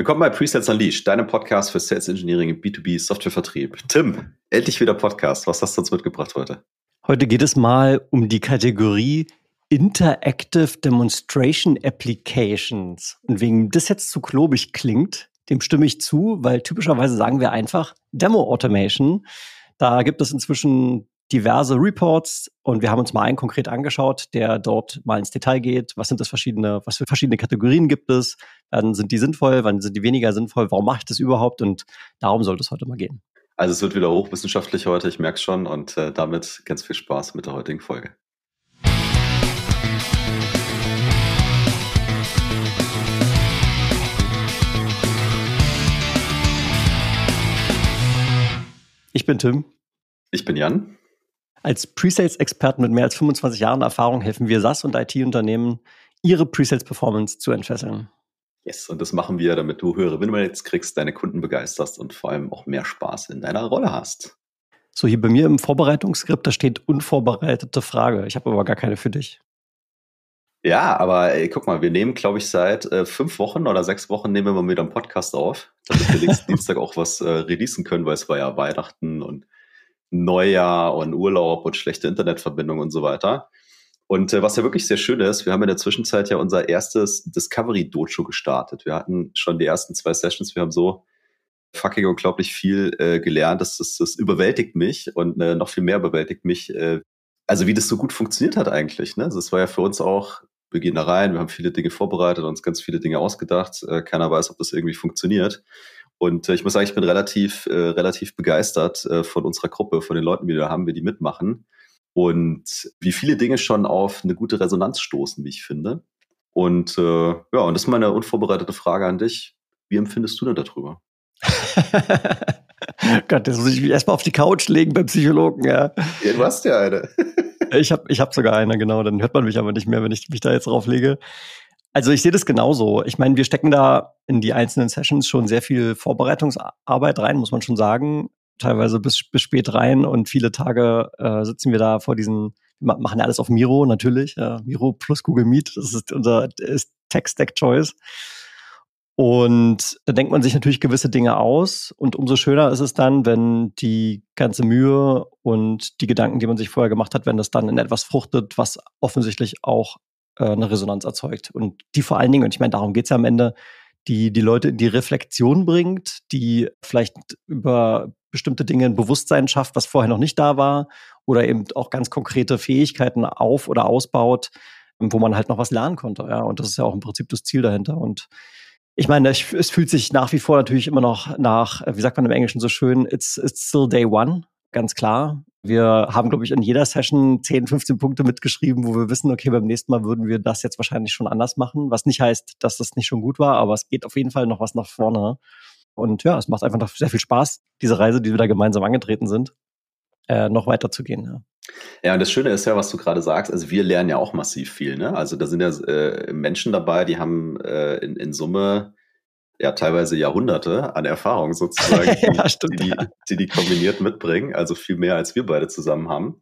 Willkommen bei Presets Unleashed, deinem Podcast für Sales Engineering im B2B Softwarevertrieb. Tim, endlich wieder Podcast. Was hast du uns mitgebracht heute? Heute geht es mal um die Kategorie Interactive Demonstration Applications. Und wegen das jetzt zu klobig klingt, dem stimme ich zu, weil typischerweise sagen wir einfach Demo Automation. Da gibt es inzwischen diverse Reports und wir haben uns mal einen konkret angeschaut, der dort mal ins Detail geht. Was sind das verschiedene, was für verschiedene Kategorien gibt es? Wann sind die sinnvoll? Wann sind die weniger sinnvoll? Warum mache ich das überhaupt? Und darum sollte es heute mal gehen. Also es wird wieder hochwissenschaftlich heute, ich merke schon und äh, damit ganz viel Spaß mit der heutigen Folge. Ich bin Tim. Ich bin Jan. Als Presales-Experten mit mehr als 25 Jahren Erfahrung helfen wir SaaS und IT-Unternehmen, ihre Presales-Performance zu entfesseln. Yes, und das machen wir, damit du höhere Win-Rates kriegst, deine Kunden begeisterst und vor allem auch mehr Spaß in deiner Rolle hast. So, hier bei mir im Vorbereitungsskript, da steht unvorbereitete Frage. Ich habe aber gar keine für dich. Ja, aber ey, guck mal, wir nehmen, glaube ich, seit äh, fünf Wochen oder sechs Wochen nehmen wir mal wieder einen Podcast auf, damit wir nächsten Dienstag auch was äh, releasen können, weil es war ja Weihnachten und Neujahr und Urlaub und schlechte Internetverbindung und so weiter. Und äh, was ja wirklich sehr schön ist, wir haben in der Zwischenzeit ja unser erstes Discovery Dojo gestartet. Wir hatten schon die ersten zwei Sessions, wir haben so fucking unglaublich viel äh, gelernt, das, das, das überwältigt mich und äh, noch viel mehr überwältigt mich, äh, also wie das so gut funktioniert hat eigentlich. Ne? Also es war ja für uns auch, wir gehen da rein, wir haben viele Dinge vorbereitet, uns ganz viele Dinge ausgedacht, äh, keiner weiß, ob das irgendwie funktioniert. Und äh, ich muss sagen, ich bin relativ, äh, relativ begeistert äh, von unserer Gruppe, von den Leuten, die wir da haben, die mitmachen. Und wie viele Dinge schon auf eine gute Resonanz stoßen, wie ich finde. Und äh, ja, und das ist meine unvorbereitete Frage an dich. Wie empfindest du denn darüber? Gott, jetzt muss ich mich erstmal auf die Couch legen beim Psychologen, ja. ja du hast ja eine. ich habe ich hab sogar eine, genau. Dann hört man mich aber nicht mehr, wenn ich mich da jetzt drauf lege. Also ich sehe das genauso. Ich meine, wir stecken da in die einzelnen Sessions schon sehr viel Vorbereitungsarbeit rein, muss man schon sagen. Teilweise bis, bis spät rein und viele Tage äh, sitzen wir da vor diesen, machen ja alles auf Miro natürlich, ja, Miro plus Google Meet, das ist unser Tech-Stack-Choice. Und da denkt man sich natürlich gewisse Dinge aus. Und umso schöner ist es dann, wenn die ganze Mühe und die Gedanken, die man sich vorher gemacht hat, wenn das dann in etwas fruchtet, was offensichtlich auch äh, eine Resonanz erzeugt. Und die vor allen Dingen, und ich meine, darum geht es ja am Ende, die die Leute in die Reflexion bringt, die vielleicht über bestimmte Dinge ein Bewusstsein schafft, was vorher noch nicht da war, oder eben auch ganz konkrete Fähigkeiten auf- oder ausbaut, wo man halt noch was lernen konnte. Ja, und das ist ja auch im Prinzip das Ziel dahinter. Und ich meine, es fühlt sich nach wie vor natürlich immer noch nach, wie sagt man im Englischen so schön, it's, it's still day one, ganz klar. Wir haben, glaube ich, in jeder Session 10, 15 Punkte mitgeschrieben, wo wir wissen, okay, beim nächsten Mal würden wir das jetzt wahrscheinlich schon anders machen, was nicht heißt, dass das nicht schon gut war, aber es geht auf jeden Fall noch was nach vorne. Und ja, es macht einfach noch sehr viel Spaß, diese Reise, die wir da gemeinsam angetreten sind, äh, noch weiterzugehen. Ja. Ja, und das Schöne ist ja, was du gerade sagst, also wir lernen ja auch massiv viel. Ne? Also da sind ja äh, Menschen dabei, die haben äh, in, in Summe ja teilweise Jahrhunderte an Erfahrung sozusagen, ja, stimmt, die, die, die, die kombiniert mitbringen, also viel mehr als wir beide zusammen haben.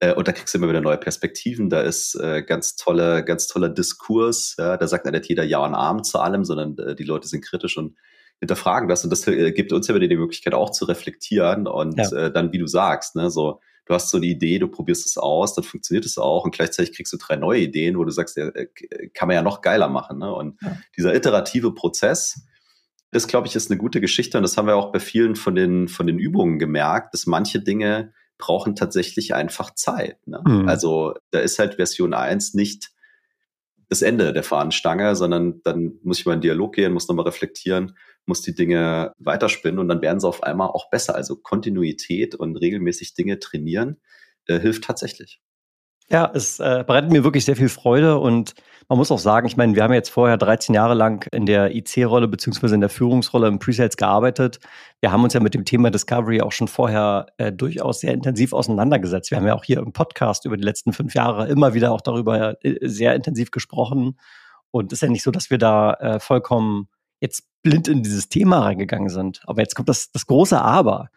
Äh, und da kriegst du immer wieder neue Perspektiven. Da ist äh, ganz tolle, ganz toller Diskurs. Ja, da sagt nicht jeder Ja und Arm zu allem, sondern äh, die Leute sind kritisch und hinterfragen das. Und das äh, gibt uns ja wieder die Möglichkeit auch zu reflektieren und ja. äh, dann, wie du sagst, ne, so du hast so eine Idee, du probierst es aus, dann funktioniert es auch und gleichzeitig kriegst du drei neue Ideen, wo du sagst, ja, kann man ja noch geiler machen. Ne? Und ja. dieser iterative Prozess, das, glaube ich, ist eine gute Geschichte und das haben wir auch bei vielen von den, von den Übungen gemerkt, dass manche Dinge brauchen tatsächlich einfach Zeit. Ne? Mhm. Also da ist halt Version 1 nicht das Ende der Fahnenstange, sondern dann muss ich mal in Dialog gehen, muss nochmal reflektieren, muss die Dinge weiterspinnen und dann werden sie auf einmal auch besser. Also Kontinuität und regelmäßig Dinge trainieren äh, hilft tatsächlich. Ja, es äh, bereitet mir wirklich sehr viel Freude und man muss auch sagen, ich meine, wir haben jetzt vorher 13 Jahre lang in der IC-Rolle beziehungsweise in der Führungsrolle im Presales gearbeitet. Wir haben uns ja mit dem Thema Discovery auch schon vorher äh, durchaus sehr intensiv auseinandergesetzt. Wir haben ja auch hier im Podcast über die letzten fünf Jahre immer wieder auch darüber äh, sehr intensiv gesprochen. Und es ist ja nicht so, dass wir da äh, vollkommen jetzt blind in dieses Thema reingegangen sind. Aber jetzt kommt das, das große Aber.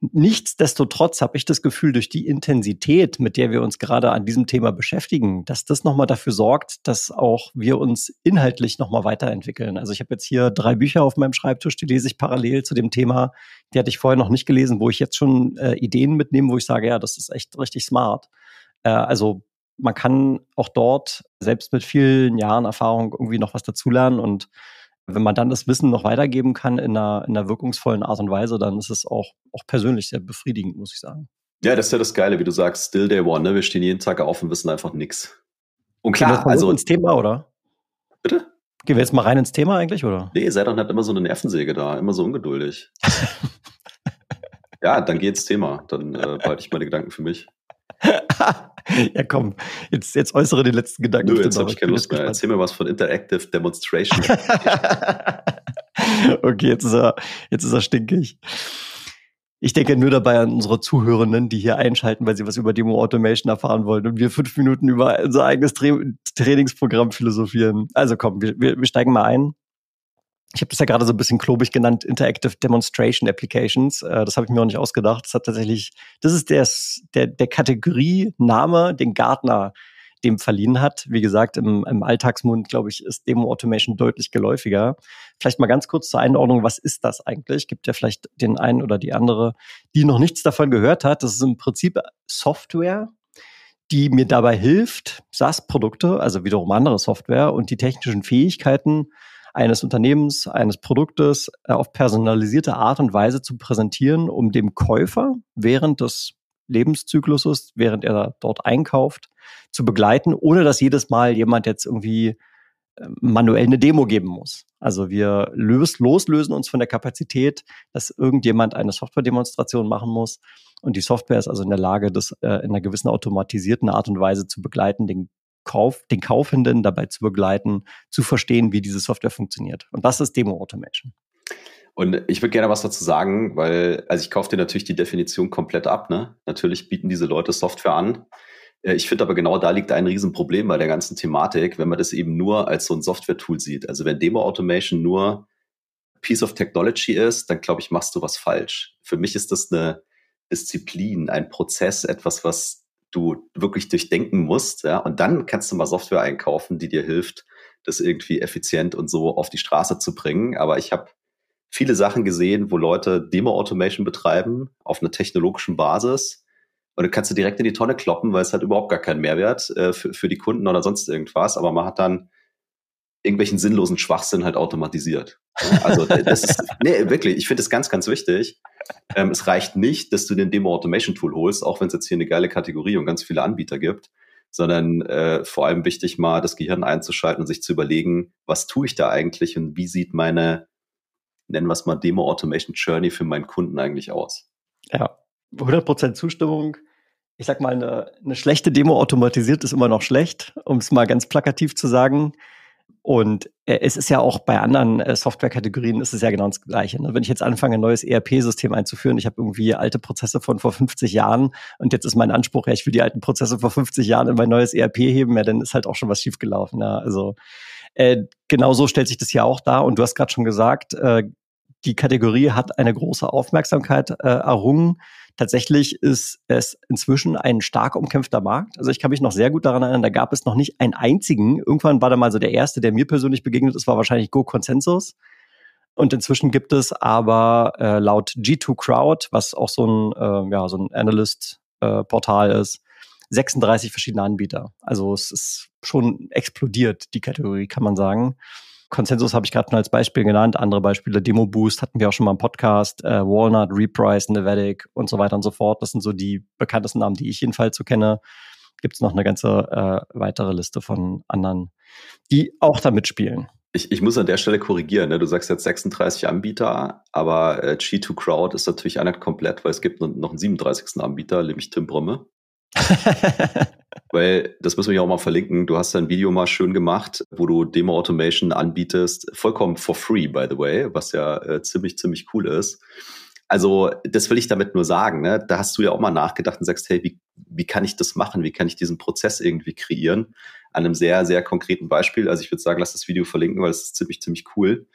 Nichtsdestotrotz habe ich das Gefühl, durch die Intensität, mit der wir uns gerade an diesem Thema beschäftigen, dass das nochmal dafür sorgt, dass auch wir uns inhaltlich nochmal weiterentwickeln. Also ich habe jetzt hier drei Bücher auf meinem Schreibtisch, die lese ich parallel zu dem Thema. Die hatte ich vorher noch nicht gelesen, wo ich jetzt schon äh, Ideen mitnehme, wo ich sage, ja, das ist echt richtig smart. Äh, also man kann auch dort selbst mit vielen Jahren Erfahrung irgendwie noch was dazulernen und wenn man dann das Wissen noch weitergeben kann in einer, in einer wirkungsvollen Art und Weise, dann ist es auch, auch persönlich sehr befriedigend, muss ich sagen. Ja, das ist ja das Geile, wie du sagst, still day one, ne? Wir stehen jeden Tag auf und wissen einfach nichts. Und klar, Gehen wir also ins Thema, oder? Bitte? Gehen wir jetzt mal rein ins Thema eigentlich, oder? Nee, sei doch nicht immer so eine Nervensäge da, immer so ungeduldig. ja, dann geht's Thema. Dann äh, behalte ich meine Gedanken für mich. ja, komm, jetzt, jetzt äußere die letzten Gedanken. Nö, jetzt habe ich keine Lust mehr. Erzähl mir was von Interactive Demonstration. okay, jetzt ist, er, jetzt ist er stinkig. Ich denke nur dabei an unsere Zuhörenden, die hier einschalten, weil sie was über Demo Automation erfahren wollen und wir fünf Minuten über unser eigenes Tra Trainingsprogramm philosophieren. Also komm, wir, wir, wir steigen mal ein ich habe das ja gerade so ein bisschen klobig genannt, Interactive Demonstration Applications. Äh, das habe ich mir auch nicht ausgedacht. Das hat tatsächlich, das ist der, der, der Kategoriename, den Gartner dem verliehen hat. Wie gesagt, im, im Alltagsmund, glaube ich, ist Demo Automation deutlich geläufiger. Vielleicht mal ganz kurz zur Einordnung, was ist das eigentlich? Gibt ja vielleicht den einen oder die andere, die noch nichts davon gehört hat. Das ist im Prinzip Software, die mir dabei hilft, SaaS-Produkte, also wiederum andere Software und die technischen Fähigkeiten eines Unternehmens, eines Produktes äh, auf personalisierte Art und Weise zu präsentieren, um dem Käufer während des Lebenszykluses, während er dort einkauft, zu begleiten, ohne dass jedes Mal jemand jetzt irgendwie äh, manuell eine Demo geben muss. Also wir lös loslösen uns von der Kapazität, dass irgendjemand eine Software-Demonstration machen muss. Und die Software ist also in der Lage, das äh, in einer gewissen automatisierten Art und Weise zu begleiten, den Kauf, den Kaufenden dabei zu begleiten, zu verstehen, wie diese Software funktioniert. Und das ist Demo Automation. Und ich würde gerne was dazu sagen, weil, also ich kaufe dir natürlich die Definition komplett ab. Ne? Natürlich bieten diese Leute Software an. Äh, ich finde aber genau da liegt ein Riesenproblem bei der ganzen Thematik, wenn man das eben nur als so ein Software-Tool sieht. Also wenn Demo Automation nur Piece of Technology ist, dann glaube ich, machst du was falsch. Für mich ist das eine Disziplin, ein Prozess, etwas, was du wirklich durchdenken musst. Ja? Und dann kannst du mal Software einkaufen, die dir hilft, das irgendwie effizient und so auf die Straße zu bringen. Aber ich habe viele Sachen gesehen, wo Leute Demo-Automation betreiben auf einer technologischen Basis. Und dann kannst du direkt in die Tonne kloppen, weil es hat überhaupt gar keinen Mehrwert äh, für, für die Kunden oder sonst irgendwas. Aber man hat dann irgendwelchen sinnlosen Schwachsinn halt automatisiert. Also das ist, nee, wirklich, ich finde es ganz, ganz wichtig. Ähm, es reicht nicht, dass du den Demo Automation Tool holst, auch wenn es jetzt hier eine geile Kategorie und ganz viele Anbieter gibt, sondern äh, vor allem wichtig mal das Gehirn einzuschalten und sich zu überlegen, was tue ich da eigentlich und wie sieht meine, nennen wir es mal Demo Automation Journey für meinen Kunden eigentlich aus? Ja, 100% Zustimmung. Ich sag mal, eine, eine schlechte Demo automatisiert ist immer noch schlecht, um es mal ganz plakativ zu sagen. Und äh, es ist ja auch bei anderen äh, Softwarekategorien ist es ja genau das Gleiche. Ne? Wenn ich jetzt anfange, ein neues ERP-System einzuführen, ich habe irgendwie alte Prozesse von vor 50 Jahren und jetzt ist mein Anspruch, ja, ich will die alten Prozesse vor 50 Jahren in mein neues ERP heben, ja, dann ist halt auch schon was schiefgelaufen. Ja? Also äh, genau so stellt sich das ja auch dar. Und du hast gerade schon gesagt, äh, die Kategorie hat eine große Aufmerksamkeit äh, errungen Tatsächlich ist es inzwischen ein stark umkämpfter Markt. Also ich kann mich noch sehr gut daran erinnern, da gab es noch nicht einen einzigen. Irgendwann war da mal so der erste, der mir persönlich begegnet ist, war wahrscheinlich Go Consensus. Und inzwischen gibt es aber äh, laut G2 Crowd, was auch so ein, äh, ja, so ein Analyst-Portal äh, ist, 36 verschiedene Anbieter. Also es ist schon explodiert, die Kategorie, kann man sagen. Consensus habe ich gerade nur als Beispiel genannt. Andere Beispiele, Demo Boost hatten wir auch schon mal im Podcast, äh, Walnut, Reprise, Nevadic und so weiter und so fort. Das sind so die bekanntesten Namen, die ich jedenfalls so kenne. Gibt es noch eine ganze äh, weitere Liste von anderen, die auch da mitspielen. Ich, ich muss an der Stelle korrigieren. Ne? Du sagst jetzt 36 Anbieter, aber äh, G2 Crowd ist natürlich nicht komplett, weil es gibt noch einen 37. Anbieter, nämlich Tim Brumme. Weil, das müssen wir ja auch mal verlinken, du hast dein Video mal schön gemacht, wo du Demo Automation anbietest, vollkommen for free, by the way, was ja äh, ziemlich, ziemlich cool ist. Also, das will ich damit nur sagen, ne? Da hast du ja auch mal nachgedacht und sagst, hey, wie, wie kann ich das machen? Wie kann ich diesen Prozess irgendwie kreieren? An einem sehr, sehr konkreten Beispiel. Also, ich würde sagen, lass das Video verlinken, weil es ist ziemlich, ziemlich cool.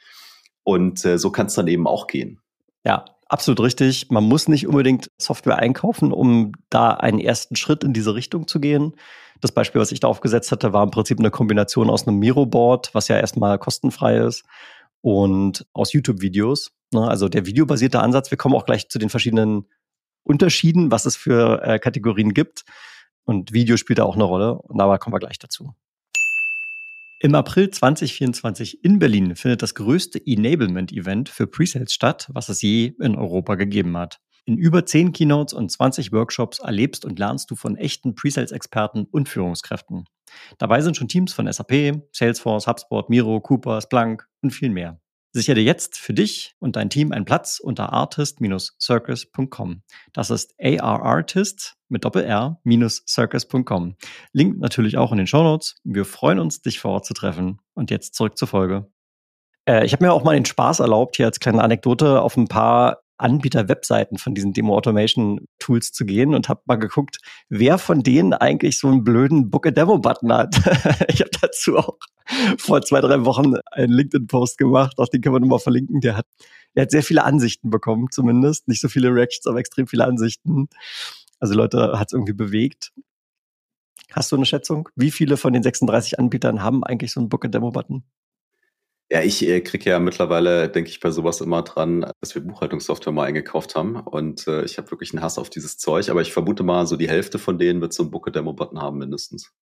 Und äh, so kann es dann eben auch gehen. Ja, absolut richtig. Man muss nicht unbedingt Software einkaufen, um da einen ersten Schritt in diese Richtung zu gehen. Das Beispiel, was ich da aufgesetzt hatte, war im Prinzip eine Kombination aus einem Miro-Board, was ja erstmal kostenfrei ist, und aus YouTube-Videos. Ne? Also der videobasierte Ansatz. Wir kommen auch gleich zu den verschiedenen Unterschieden, was es für äh, Kategorien gibt. Und Video spielt da auch eine Rolle. Und dabei kommen wir gleich dazu. Im April 2024 in Berlin findet das größte Enablement-Event für Presales statt, was es je in Europa gegeben hat. In über 10 Keynotes und 20 Workshops erlebst und lernst du von echten Presales-Experten und Führungskräften. Dabei sind schon Teams von SAP, Salesforce, HubSpot, Miro, Cooper, Splunk und viel mehr. Sichere jetzt für dich und dein Team einen Platz unter artist-circus.com. Das ist arartist mit doppel-r-circus.com. Link natürlich auch in den Show Notes. Wir freuen uns, dich vor Ort zu treffen. Und jetzt zurück zur Folge. Äh, ich habe mir auch mal den Spaß erlaubt, hier als kleine Anekdote auf ein paar Anbieter-Webseiten von diesen Demo-Automation-Tools zu gehen und habe mal geguckt, wer von denen eigentlich so einen blöden Book-a-Demo-Button hat. ich habe dazu auch vor zwei, drei Wochen einen LinkedIn-Post gemacht, auch den können wir nochmal verlinken. Der hat, der hat sehr viele Ansichten bekommen, zumindest. Nicht so viele Reactions, aber extrem viele Ansichten. Also Leute hat es irgendwie bewegt. Hast du eine Schätzung? Wie viele von den 36 Anbietern haben eigentlich so einen Book-a-Demo-Button? Ja, ich äh, kriege ja mittlerweile, denke ich, bei sowas immer dran, dass wir Buchhaltungssoftware mal eingekauft haben. Und äh, ich habe wirklich einen Hass auf dieses Zeug. Aber ich vermute mal, so die Hälfte von denen wird so einen Book-a-Demo-Button haben mindestens.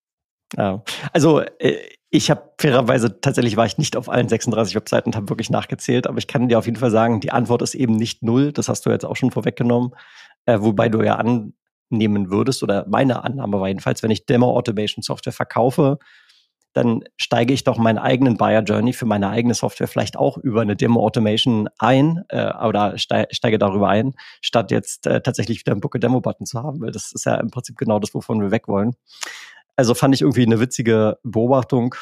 Ja, also äh, ich habe fairerweise, tatsächlich war ich nicht auf allen 36 Webseiten und habe wirklich nachgezählt, aber ich kann dir auf jeden Fall sagen, die Antwort ist eben nicht null. Das hast du jetzt auch schon vorweggenommen. Äh, wobei du ja annehmen würdest, oder meine Annahme war jedenfalls, wenn ich Demo-Automation-Software verkaufe, dann steige ich doch meinen eigenen Buyer Journey für meine eigene Software vielleicht auch über eine Demo Automation ein äh, oder steige darüber ein, statt jetzt äh, tatsächlich wieder einen Book a Demo Button zu haben, weil das ist ja im Prinzip genau das, wovon wir weg wollen. Also fand ich irgendwie eine witzige Beobachtung.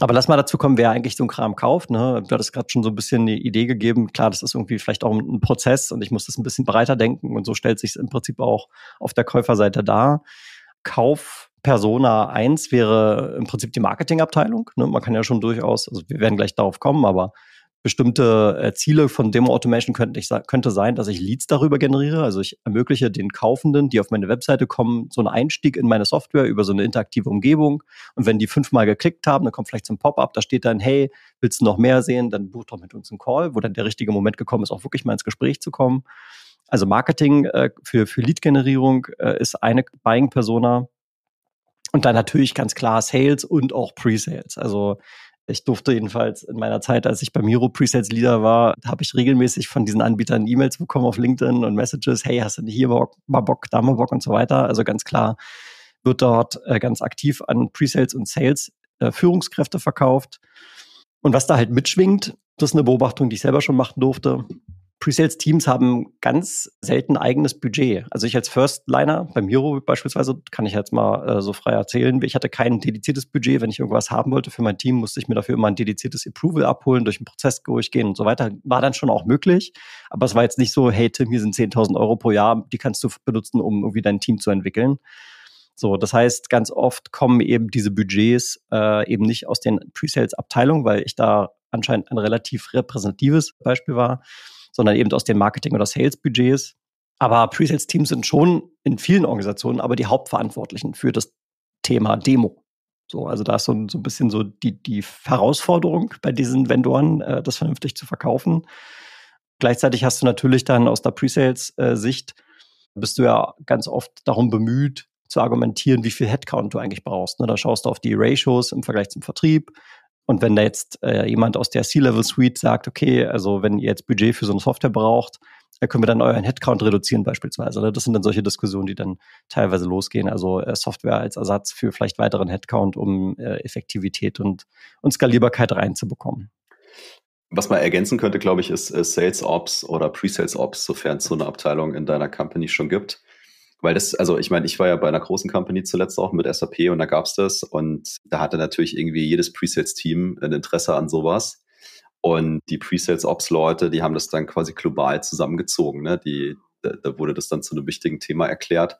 Aber lass mal dazu kommen, wer eigentlich so einen Kram kauft. Ne? Du hattest gerade schon so ein bisschen eine Idee gegeben. Klar, das ist irgendwie vielleicht auch ein Prozess und ich muss das ein bisschen breiter denken und so stellt sich es im Prinzip auch auf der Käuferseite dar. Kauf Persona 1 wäre im Prinzip die Marketingabteilung. Ne? Man kann ja schon durchaus, also wir werden gleich darauf kommen, aber bestimmte äh, Ziele von Demo Automation könnte, ich, könnte sein, dass ich Leads darüber generiere. Also ich ermögliche den Kaufenden, die auf meine Webseite kommen, so einen Einstieg in meine Software über so eine interaktive Umgebung. Und wenn die fünfmal geklickt haben, dann kommt vielleicht ein Pop-up, da steht dann, hey, willst du noch mehr sehen? Dann buch doch mit uns einen Call, wo dann der richtige Moment gekommen ist, auch wirklich mal ins Gespräch zu kommen. Also Marketing äh, für, für Lead-Generierung äh, ist eine Buying-Persona. Und dann natürlich ganz klar Sales und auch Pre-Sales. Also ich durfte jedenfalls in meiner Zeit, als ich bei Miro Presales Leader war, habe ich regelmäßig von diesen Anbietern E-Mails bekommen auf LinkedIn und Messages, hey, hast du nicht hier Bock, mal Bock, da mal Bock und so weiter. Also ganz klar wird dort äh, ganz aktiv an Presales und Sales äh, Führungskräfte verkauft. Und was da halt mitschwingt, das ist eine Beobachtung, die ich selber schon machen durfte. Pre-Sales-Teams haben ganz selten eigenes Budget. Also ich als First-Liner beim Hero beispielsweise, kann ich jetzt mal äh, so frei erzählen, ich hatte kein dediziertes Budget. Wenn ich irgendwas haben wollte für mein Team, musste ich mir dafür immer ein dediziertes Approval abholen, durch den Prozess durchgehen und so weiter. War dann schon auch möglich. Aber es war jetzt nicht so, hey Tim, hier sind 10.000 Euro pro Jahr, die kannst du benutzen, um irgendwie dein Team zu entwickeln. So, das heißt, ganz oft kommen eben diese Budgets äh, eben nicht aus den Pre-Sales-Abteilungen, weil ich da anscheinend ein relativ repräsentatives Beispiel war, sondern eben aus den Marketing- oder Sales-Budgets. Aber Pre-Sales-Teams sind schon in vielen Organisationen aber die Hauptverantwortlichen für das Thema Demo. So, also da ist so, so ein bisschen so die, die Herausforderung bei diesen Vendoren, äh, das vernünftig zu verkaufen. Gleichzeitig hast du natürlich dann aus der Pre-Sales-Sicht, äh, bist du ja ganz oft darum bemüht, zu argumentieren, wie viel Headcount du eigentlich brauchst. Ne? Da schaust du auf die Ratios im Vergleich zum Vertrieb, und wenn da jetzt äh, jemand aus der C-Level-Suite sagt, okay, also wenn ihr jetzt Budget für so eine Software braucht, dann können wir dann euren Headcount reduzieren beispielsweise. Ne? Das sind dann solche Diskussionen, die dann teilweise losgehen. Also äh, Software als Ersatz für vielleicht weiteren Headcount, um äh, Effektivität und, und Skalierbarkeit reinzubekommen. Was man ergänzen könnte, glaube ich, ist äh, Sales Ops oder Pre-Sales Ops, sofern es so eine Abteilung in deiner Company schon gibt. Weil das, also ich meine, ich war ja bei einer großen Company zuletzt auch mit SAP und da gab's das und da hatte natürlich irgendwie jedes Presales-Team ein Interesse an sowas. Und die Presales-Ops-Leute, die haben das dann quasi global zusammengezogen. Ne? Die, da, da wurde das dann zu einem wichtigen Thema erklärt.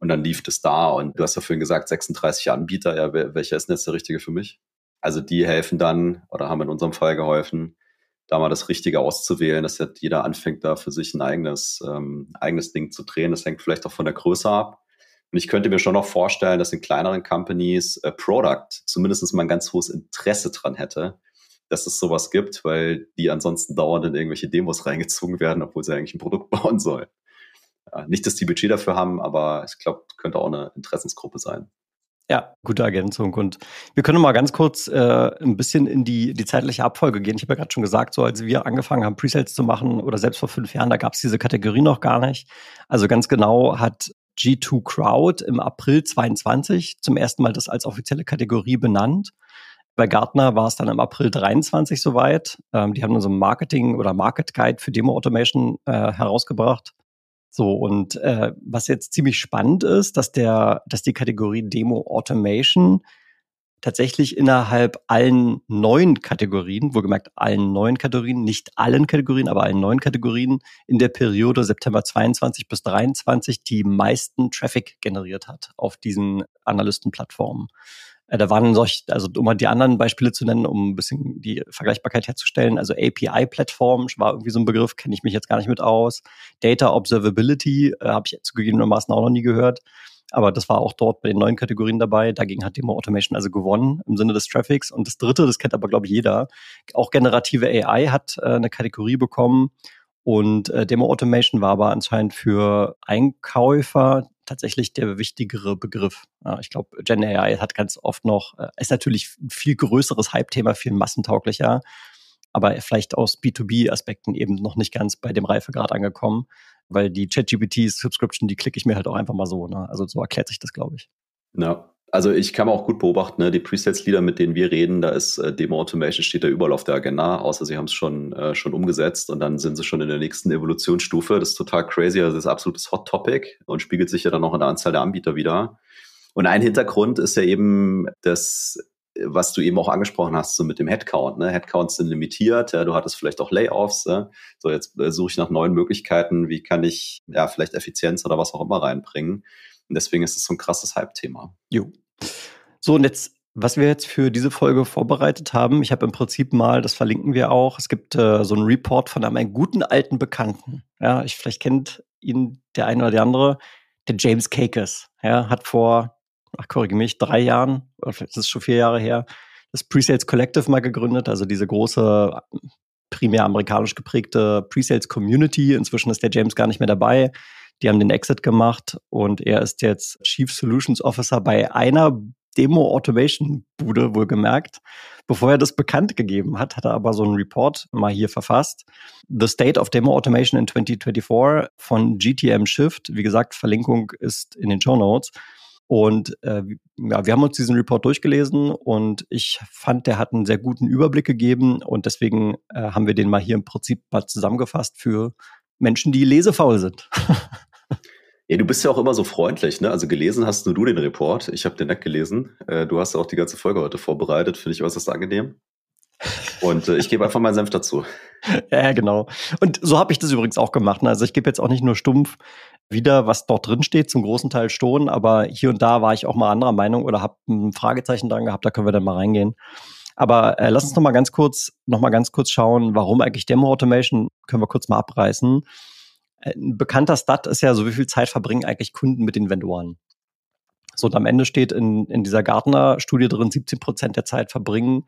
Und dann lief das da. Und du hast ja vorhin gesagt, 36 Anbieter. Ja, welcher ist denn jetzt der richtige für mich? Also die helfen dann oder haben in unserem Fall geholfen, da mal das Richtige auszuwählen, dass jetzt jeder anfängt, da für sich ein eigenes, ähm, eigenes Ding zu drehen. Das hängt vielleicht auch von der Größe ab. Und ich könnte mir schon noch vorstellen, dass in kleineren Companies äh, Product zumindest mal ein ganz hohes Interesse dran hätte, dass es sowas gibt, weil die ansonsten dauernd in irgendwelche Demos reingezogen werden, obwohl sie eigentlich ein Produkt bauen sollen. Ja, nicht, dass die Budget dafür haben, aber ich glaube, könnte auch eine Interessensgruppe sein. Ja, gute Ergänzung. Und wir können mal ganz kurz äh, ein bisschen in die, die zeitliche Abfolge gehen. Ich habe ja gerade schon gesagt, so als wir angefangen haben, Presales zu machen oder selbst vor fünf Jahren, da gab es diese Kategorie noch gar nicht. Also ganz genau hat G2 Crowd im April 22 zum ersten Mal das als offizielle Kategorie benannt. Bei Gartner war es dann im April 23 soweit. Ähm, die haben unseren Marketing oder Market Guide für Demo Automation äh, herausgebracht. So, und äh, was jetzt ziemlich spannend ist, dass der, dass die Kategorie Demo Automation tatsächlich innerhalb allen neuen Kategorien, wohlgemerkt allen neuen Kategorien, nicht allen Kategorien, aber allen neuen Kategorien in der Periode September 22 bis 23 die meisten Traffic generiert hat auf diesen Analystenplattformen. Äh, da waren solch, also um mal die anderen Beispiele zu nennen, um ein bisschen die Vergleichbarkeit herzustellen. Also API-Plattform war irgendwie so ein Begriff, kenne ich mich jetzt gar nicht mit aus. Data Observability äh, habe ich zugegebenermaßen auch noch nie gehört. Aber das war auch dort bei den neuen Kategorien dabei. Dagegen hat Demo Automation also gewonnen im Sinne des Traffics. Und das dritte, das kennt aber, glaube ich, jeder. Auch generative AI hat äh, eine Kategorie bekommen. Und äh, Demo Automation war aber anscheinend für Einkäufer tatsächlich der wichtigere Begriff. Ich glaube, Gen AI hat ganz oft noch, äh, ist natürlich ein viel größeres Hype-Thema, viel massentauglicher, aber vielleicht aus B2B-Aspekten eben noch nicht ganz bei dem Reifegrad angekommen, weil die ChatGPT-Subscription, die klicke ich mir halt auch einfach mal so. Ne? Also so erklärt sich das, glaube ich. Ja, also ich kann auch gut beobachten, ne, die Presets-Leader, mit denen wir reden, da ist äh, Demo Automation steht da überall auf der Agenda, außer sie haben es schon, äh, schon umgesetzt und dann sind sie schon in der nächsten Evolutionsstufe. Das ist total crazy, also das ist absolutes Hot Topic und spiegelt sich ja dann auch in der Anzahl der Anbieter wieder. Und ein Hintergrund ist ja eben das, was du eben auch angesprochen hast, so mit dem Headcount. Ne? Headcounts sind limitiert, ja, du hattest vielleicht auch Layoffs. Ja? So, jetzt äh, suche ich nach neuen Möglichkeiten, wie kann ich ja vielleicht Effizienz oder was auch immer reinbringen. Und deswegen ist es so ein krasses Hype-Thema. Jo. So, und jetzt, was wir jetzt für diese Folge vorbereitet haben, ich habe im Prinzip mal, das verlinken wir auch, es gibt äh, so einen Report von einem guten alten Bekannten. Ja, ich vielleicht kennt ihn der eine oder der andere, der James Cakes. Ja, hat vor, ach korrigiere mich, drei Jahren, oder vielleicht ist es schon vier Jahre her, das Presales Collective mal gegründet, also diese große primär amerikanisch geprägte Presales Community. Inzwischen ist der James gar nicht mehr dabei. Die haben den Exit gemacht und er ist jetzt Chief Solutions Officer bei einer Demo Automation Bude wohlgemerkt. Bevor er das bekannt gegeben hat, hat er aber so einen Report mal hier verfasst. The State of Demo Automation in 2024 von GTM Shift. Wie gesagt, Verlinkung ist in den Show Notes. Und äh, ja, wir haben uns diesen Report durchgelesen und ich fand, der hat einen sehr guten Überblick gegeben und deswegen äh, haben wir den mal hier im Prinzip mal zusammengefasst für Menschen, die lesefaul sind. Ja, du bist ja auch immer so freundlich, ne? Also gelesen hast nur du den Report. Ich habe den nicht gelesen. Äh, du hast auch die ganze Folge heute vorbereitet. Finde ich äußerst angenehm. Und äh, ich gebe einfach meinen Senf dazu. Ja, genau. Und so habe ich das übrigens auch gemacht. Ne? Also ich gebe jetzt auch nicht nur stumpf wieder, was dort drin steht, zum großen Teil schon, aber hier und da war ich auch mal anderer Meinung oder habe ein Fragezeichen dran gehabt, da können wir dann mal reingehen. Aber äh, lass uns noch mal ganz kurz, noch mal ganz kurz schauen, warum eigentlich Demo Automation, können wir kurz mal abreißen. Ein bekannter Stat ist ja so, wie viel Zeit verbringen eigentlich Kunden mit den Vendoren? So, und am Ende steht in, in dieser Gartner-Studie drin, 17 Prozent der Zeit verbringen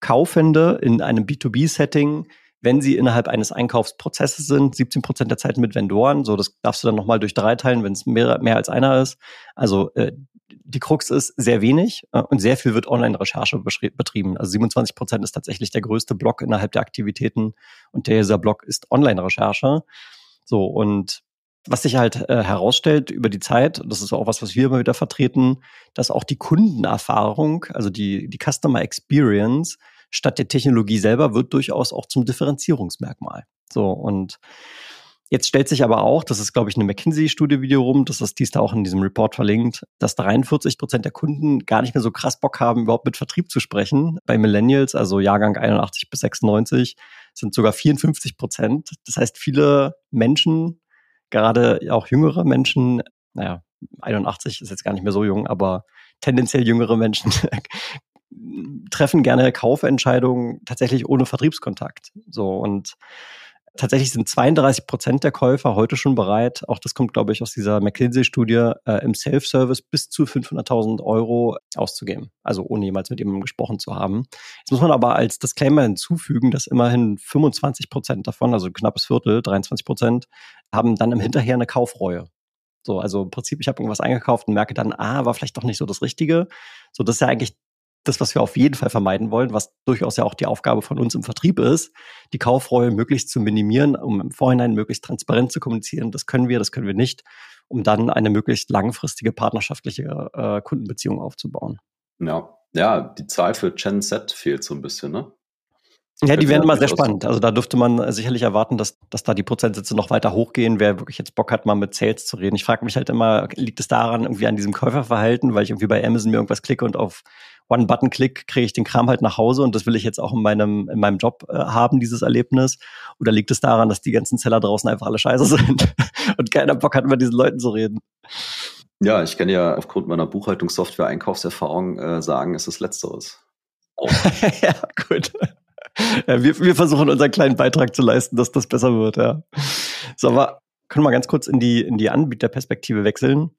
Kaufende in einem B2B-Setting, wenn sie innerhalb eines Einkaufsprozesses sind, 17 Prozent der Zeit mit Vendoren. So, das darfst du dann nochmal durch drei teilen, wenn es mehr, mehr als einer ist. Also äh, die Krux ist sehr wenig äh, und sehr viel wird Online-Recherche betrieben. Also 27 Prozent ist tatsächlich der größte Block innerhalb der Aktivitäten und dieser Block ist Online-Recherche. So, und was sich halt äh, herausstellt über die Zeit, das ist auch was, was wir immer wieder vertreten, dass auch die Kundenerfahrung, also die, die Customer Experience statt der Technologie selber wird durchaus auch zum Differenzierungsmerkmal. So, und Jetzt stellt sich aber auch, das ist, glaube ich, eine McKinsey-Studie wiederum, das ist dies da auch in diesem Report verlinkt, dass 43 Prozent der Kunden gar nicht mehr so krass Bock haben, überhaupt mit Vertrieb zu sprechen. Bei Millennials, also Jahrgang 81 bis 96, sind sogar 54 Prozent. Das heißt, viele Menschen, gerade auch jüngere Menschen, naja, 81 ist jetzt gar nicht mehr so jung, aber tendenziell jüngere Menschen treffen gerne Kaufentscheidungen tatsächlich ohne Vertriebskontakt. So und tatsächlich sind 32 Prozent der Käufer heute schon bereit, auch das kommt, glaube ich, aus dieser McKinsey-Studie, äh, im Self-Service bis zu 500.000 Euro auszugeben. Also ohne jemals mit jemandem gesprochen zu haben. Jetzt muss man aber als Disclaimer hinzufügen, dass immerhin 25 Prozent davon, also knappes Viertel, 23 Prozent, haben dann im Hinterher eine Kaufreue. So, also im Prinzip, ich habe irgendwas eingekauft und merke dann, ah, war vielleicht doch nicht so das Richtige. So, das ist ja eigentlich das, was wir auf jeden Fall vermeiden wollen, was durchaus ja auch die Aufgabe von uns im Vertrieb ist, die Kaufreue möglichst zu minimieren, um im Vorhinein möglichst transparent zu kommunizieren. Das können wir, das können wir nicht, um dann eine möglichst langfristige partnerschaftliche äh, Kundenbeziehung aufzubauen. Ja. ja, die Zahl für Gen Z fehlt so ein bisschen, ne? Ja, die werden immer sehr spannend. Also da dürfte man sicherlich erwarten, dass, dass da die Prozentsätze noch weiter hochgehen, wer wirklich jetzt Bock hat, mal mit Sales zu reden. Ich frage mich halt immer, liegt es daran, irgendwie an diesem Käuferverhalten, weil ich irgendwie bei Amazon mir irgendwas klicke und auf One-Button-Click kriege ich den Kram halt nach Hause und das will ich jetzt auch in meinem, in meinem Job äh, haben, dieses Erlebnis? Oder liegt es daran, dass die ganzen Seller draußen einfach alle scheiße sind und keiner Bock hat, mit diesen Leuten zu reden? Ja, ich kann ja aufgrund meiner Buchhaltungssoftware-Einkaufserfahrung äh, sagen, es ist Letzteres. Oh. ja, gut. Ja, wir, wir versuchen unseren kleinen Beitrag zu leisten, dass das besser wird, ja. So, aber können wir mal ganz kurz in die, in die Anbieterperspektive wechseln.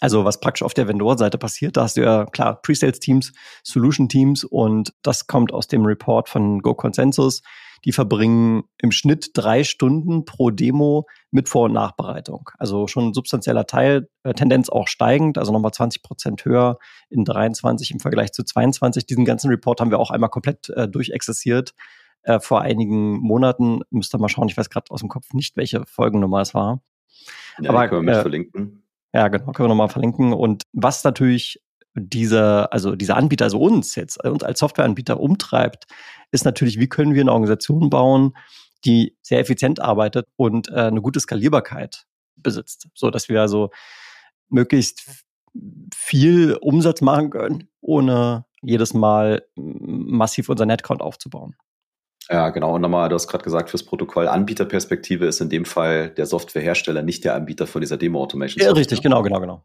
Also was praktisch auf der Vendor-Seite passiert, da hast du ja klar Pre-Sales-Teams, Solution-Teams und das kommt aus dem Report von Go Consensus. Die verbringen im Schnitt drei Stunden pro Demo mit Vor- und Nachbereitung. Also schon ein substanzieller Teil, äh, Tendenz auch steigend, also nochmal 20 Prozent höher in 23 im Vergleich zu 22. Diesen ganzen Report haben wir auch einmal komplett äh, durchexerziert. Äh, vor einigen Monaten müsst ihr mal schauen, ich weiß gerade aus dem Kopf nicht, welche Folgennummer es war. Ja, Aber, können wir mit äh, verlinken. Ja, genau, können wir nochmal verlinken. Und was natürlich diese, also diese Anbieter, also uns jetzt, uns als Softwareanbieter umtreibt, ist natürlich, wie können wir eine Organisation bauen, die sehr effizient arbeitet und äh, eine gute Skalierbarkeit besitzt, so dass wir also möglichst viel Umsatz machen können, ohne jedes Mal massiv unser Netcount aufzubauen. Ja, genau. Und nochmal, du hast gerade gesagt, fürs Protokoll Anbieterperspektive ist in dem Fall der Softwarehersteller nicht der Anbieter von dieser Demo-Automation. Ja, richtig, genau, genau, genau.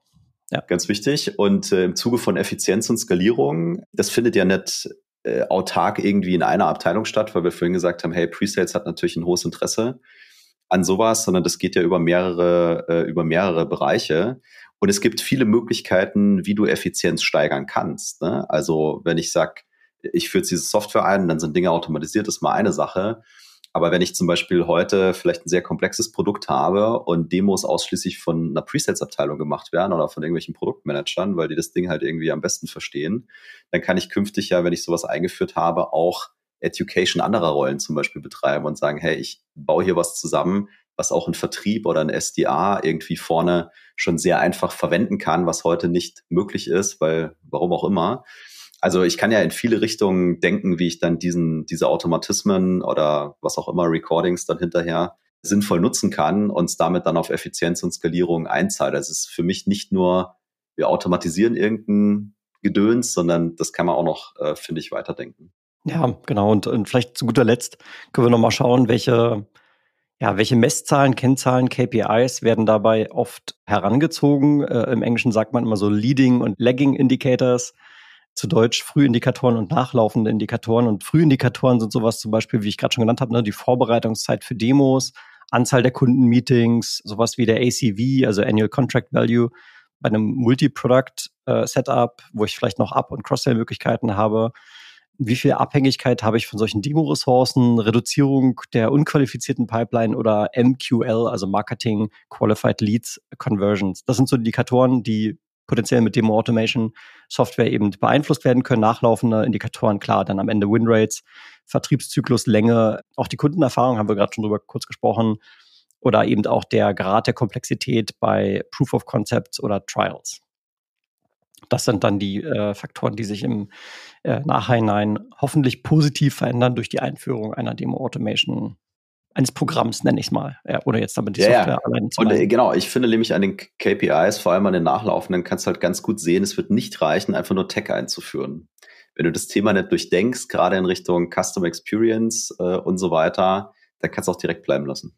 Ja. Ganz wichtig. Und äh, im Zuge von Effizienz und Skalierung, das findet ja nicht äh, autark irgendwie in einer Abteilung statt, weil wir vorhin gesagt haben, hey, Presales hat natürlich ein hohes Interesse an sowas, sondern das geht ja über mehrere, äh, über mehrere Bereiche. Und es gibt viele Möglichkeiten, wie du Effizienz steigern kannst. Ne? Also wenn ich sage, ich führe jetzt diese Software ein, dann sind Dinge automatisiert, ist mal eine Sache. Aber wenn ich zum Beispiel heute vielleicht ein sehr komplexes Produkt habe und Demos ausschließlich von einer Presets-Abteilung gemacht werden oder von irgendwelchen Produktmanagern, weil die das Ding halt irgendwie am besten verstehen, dann kann ich künftig ja, wenn ich sowas eingeführt habe, auch Education anderer Rollen zum Beispiel betreiben und sagen, hey, ich baue hier was zusammen, was auch ein Vertrieb oder ein SDA irgendwie vorne schon sehr einfach verwenden kann, was heute nicht möglich ist, weil warum auch immer. Also ich kann ja in viele Richtungen denken, wie ich dann diesen, diese Automatismen oder was auch immer, Recordings dann hinterher sinnvoll nutzen kann und damit dann auf Effizienz und Skalierung einzahlt. Also es ist für mich nicht nur, wir automatisieren irgendein Gedöns, sondern das kann man auch noch, äh, finde ich, weiterdenken. Ja, genau. Und, und vielleicht zu guter Letzt können wir noch mal schauen, welche, ja, welche Messzahlen, Kennzahlen, KPIs werden dabei oft herangezogen. Äh, Im Englischen sagt man immer so Leading und Lagging Indicators zu Deutsch Frühindikatoren und nachlaufende Indikatoren. Und Frühindikatoren sind sowas zum Beispiel, wie ich gerade schon genannt habe, ne, die Vorbereitungszeit für Demos, Anzahl der Kundenmeetings, sowas wie der ACV, also Annual Contract Value, bei einem Multi-Product-Setup, äh, wo ich vielleicht noch Up- und Cross-Sell-Möglichkeiten habe. Wie viel Abhängigkeit habe ich von solchen Demo-Ressourcen, Reduzierung der unqualifizierten Pipeline oder MQL, also Marketing Qualified Leads Conversions? Das sind so Indikatoren, die potenziell mit Demo Automation Software eben beeinflusst werden können, nachlaufende Indikatoren, klar, dann am Ende Winrates, Vertriebszykluslänge, auch die Kundenerfahrung haben wir gerade schon drüber kurz gesprochen oder eben auch der Grad der Komplexität bei Proof of Concepts oder Trials. Das sind dann die äh, Faktoren, die sich im äh, Nachhinein hoffentlich positiv verändern durch die Einführung einer Demo Automation eines Programms, nenne ich es mal, ja, oder jetzt damit die ja, Software ja. allein zu Und äh, genau, ich finde nämlich an den KPIs, vor allem an den nachlaufenden, kannst du halt ganz gut sehen, es wird nicht reichen, einfach nur Tech einzuführen. Wenn du das Thema nicht durchdenkst, gerade in Richtung Custom Experience äh, und so weiter, dann kannst du auch direkt bleiben lassen.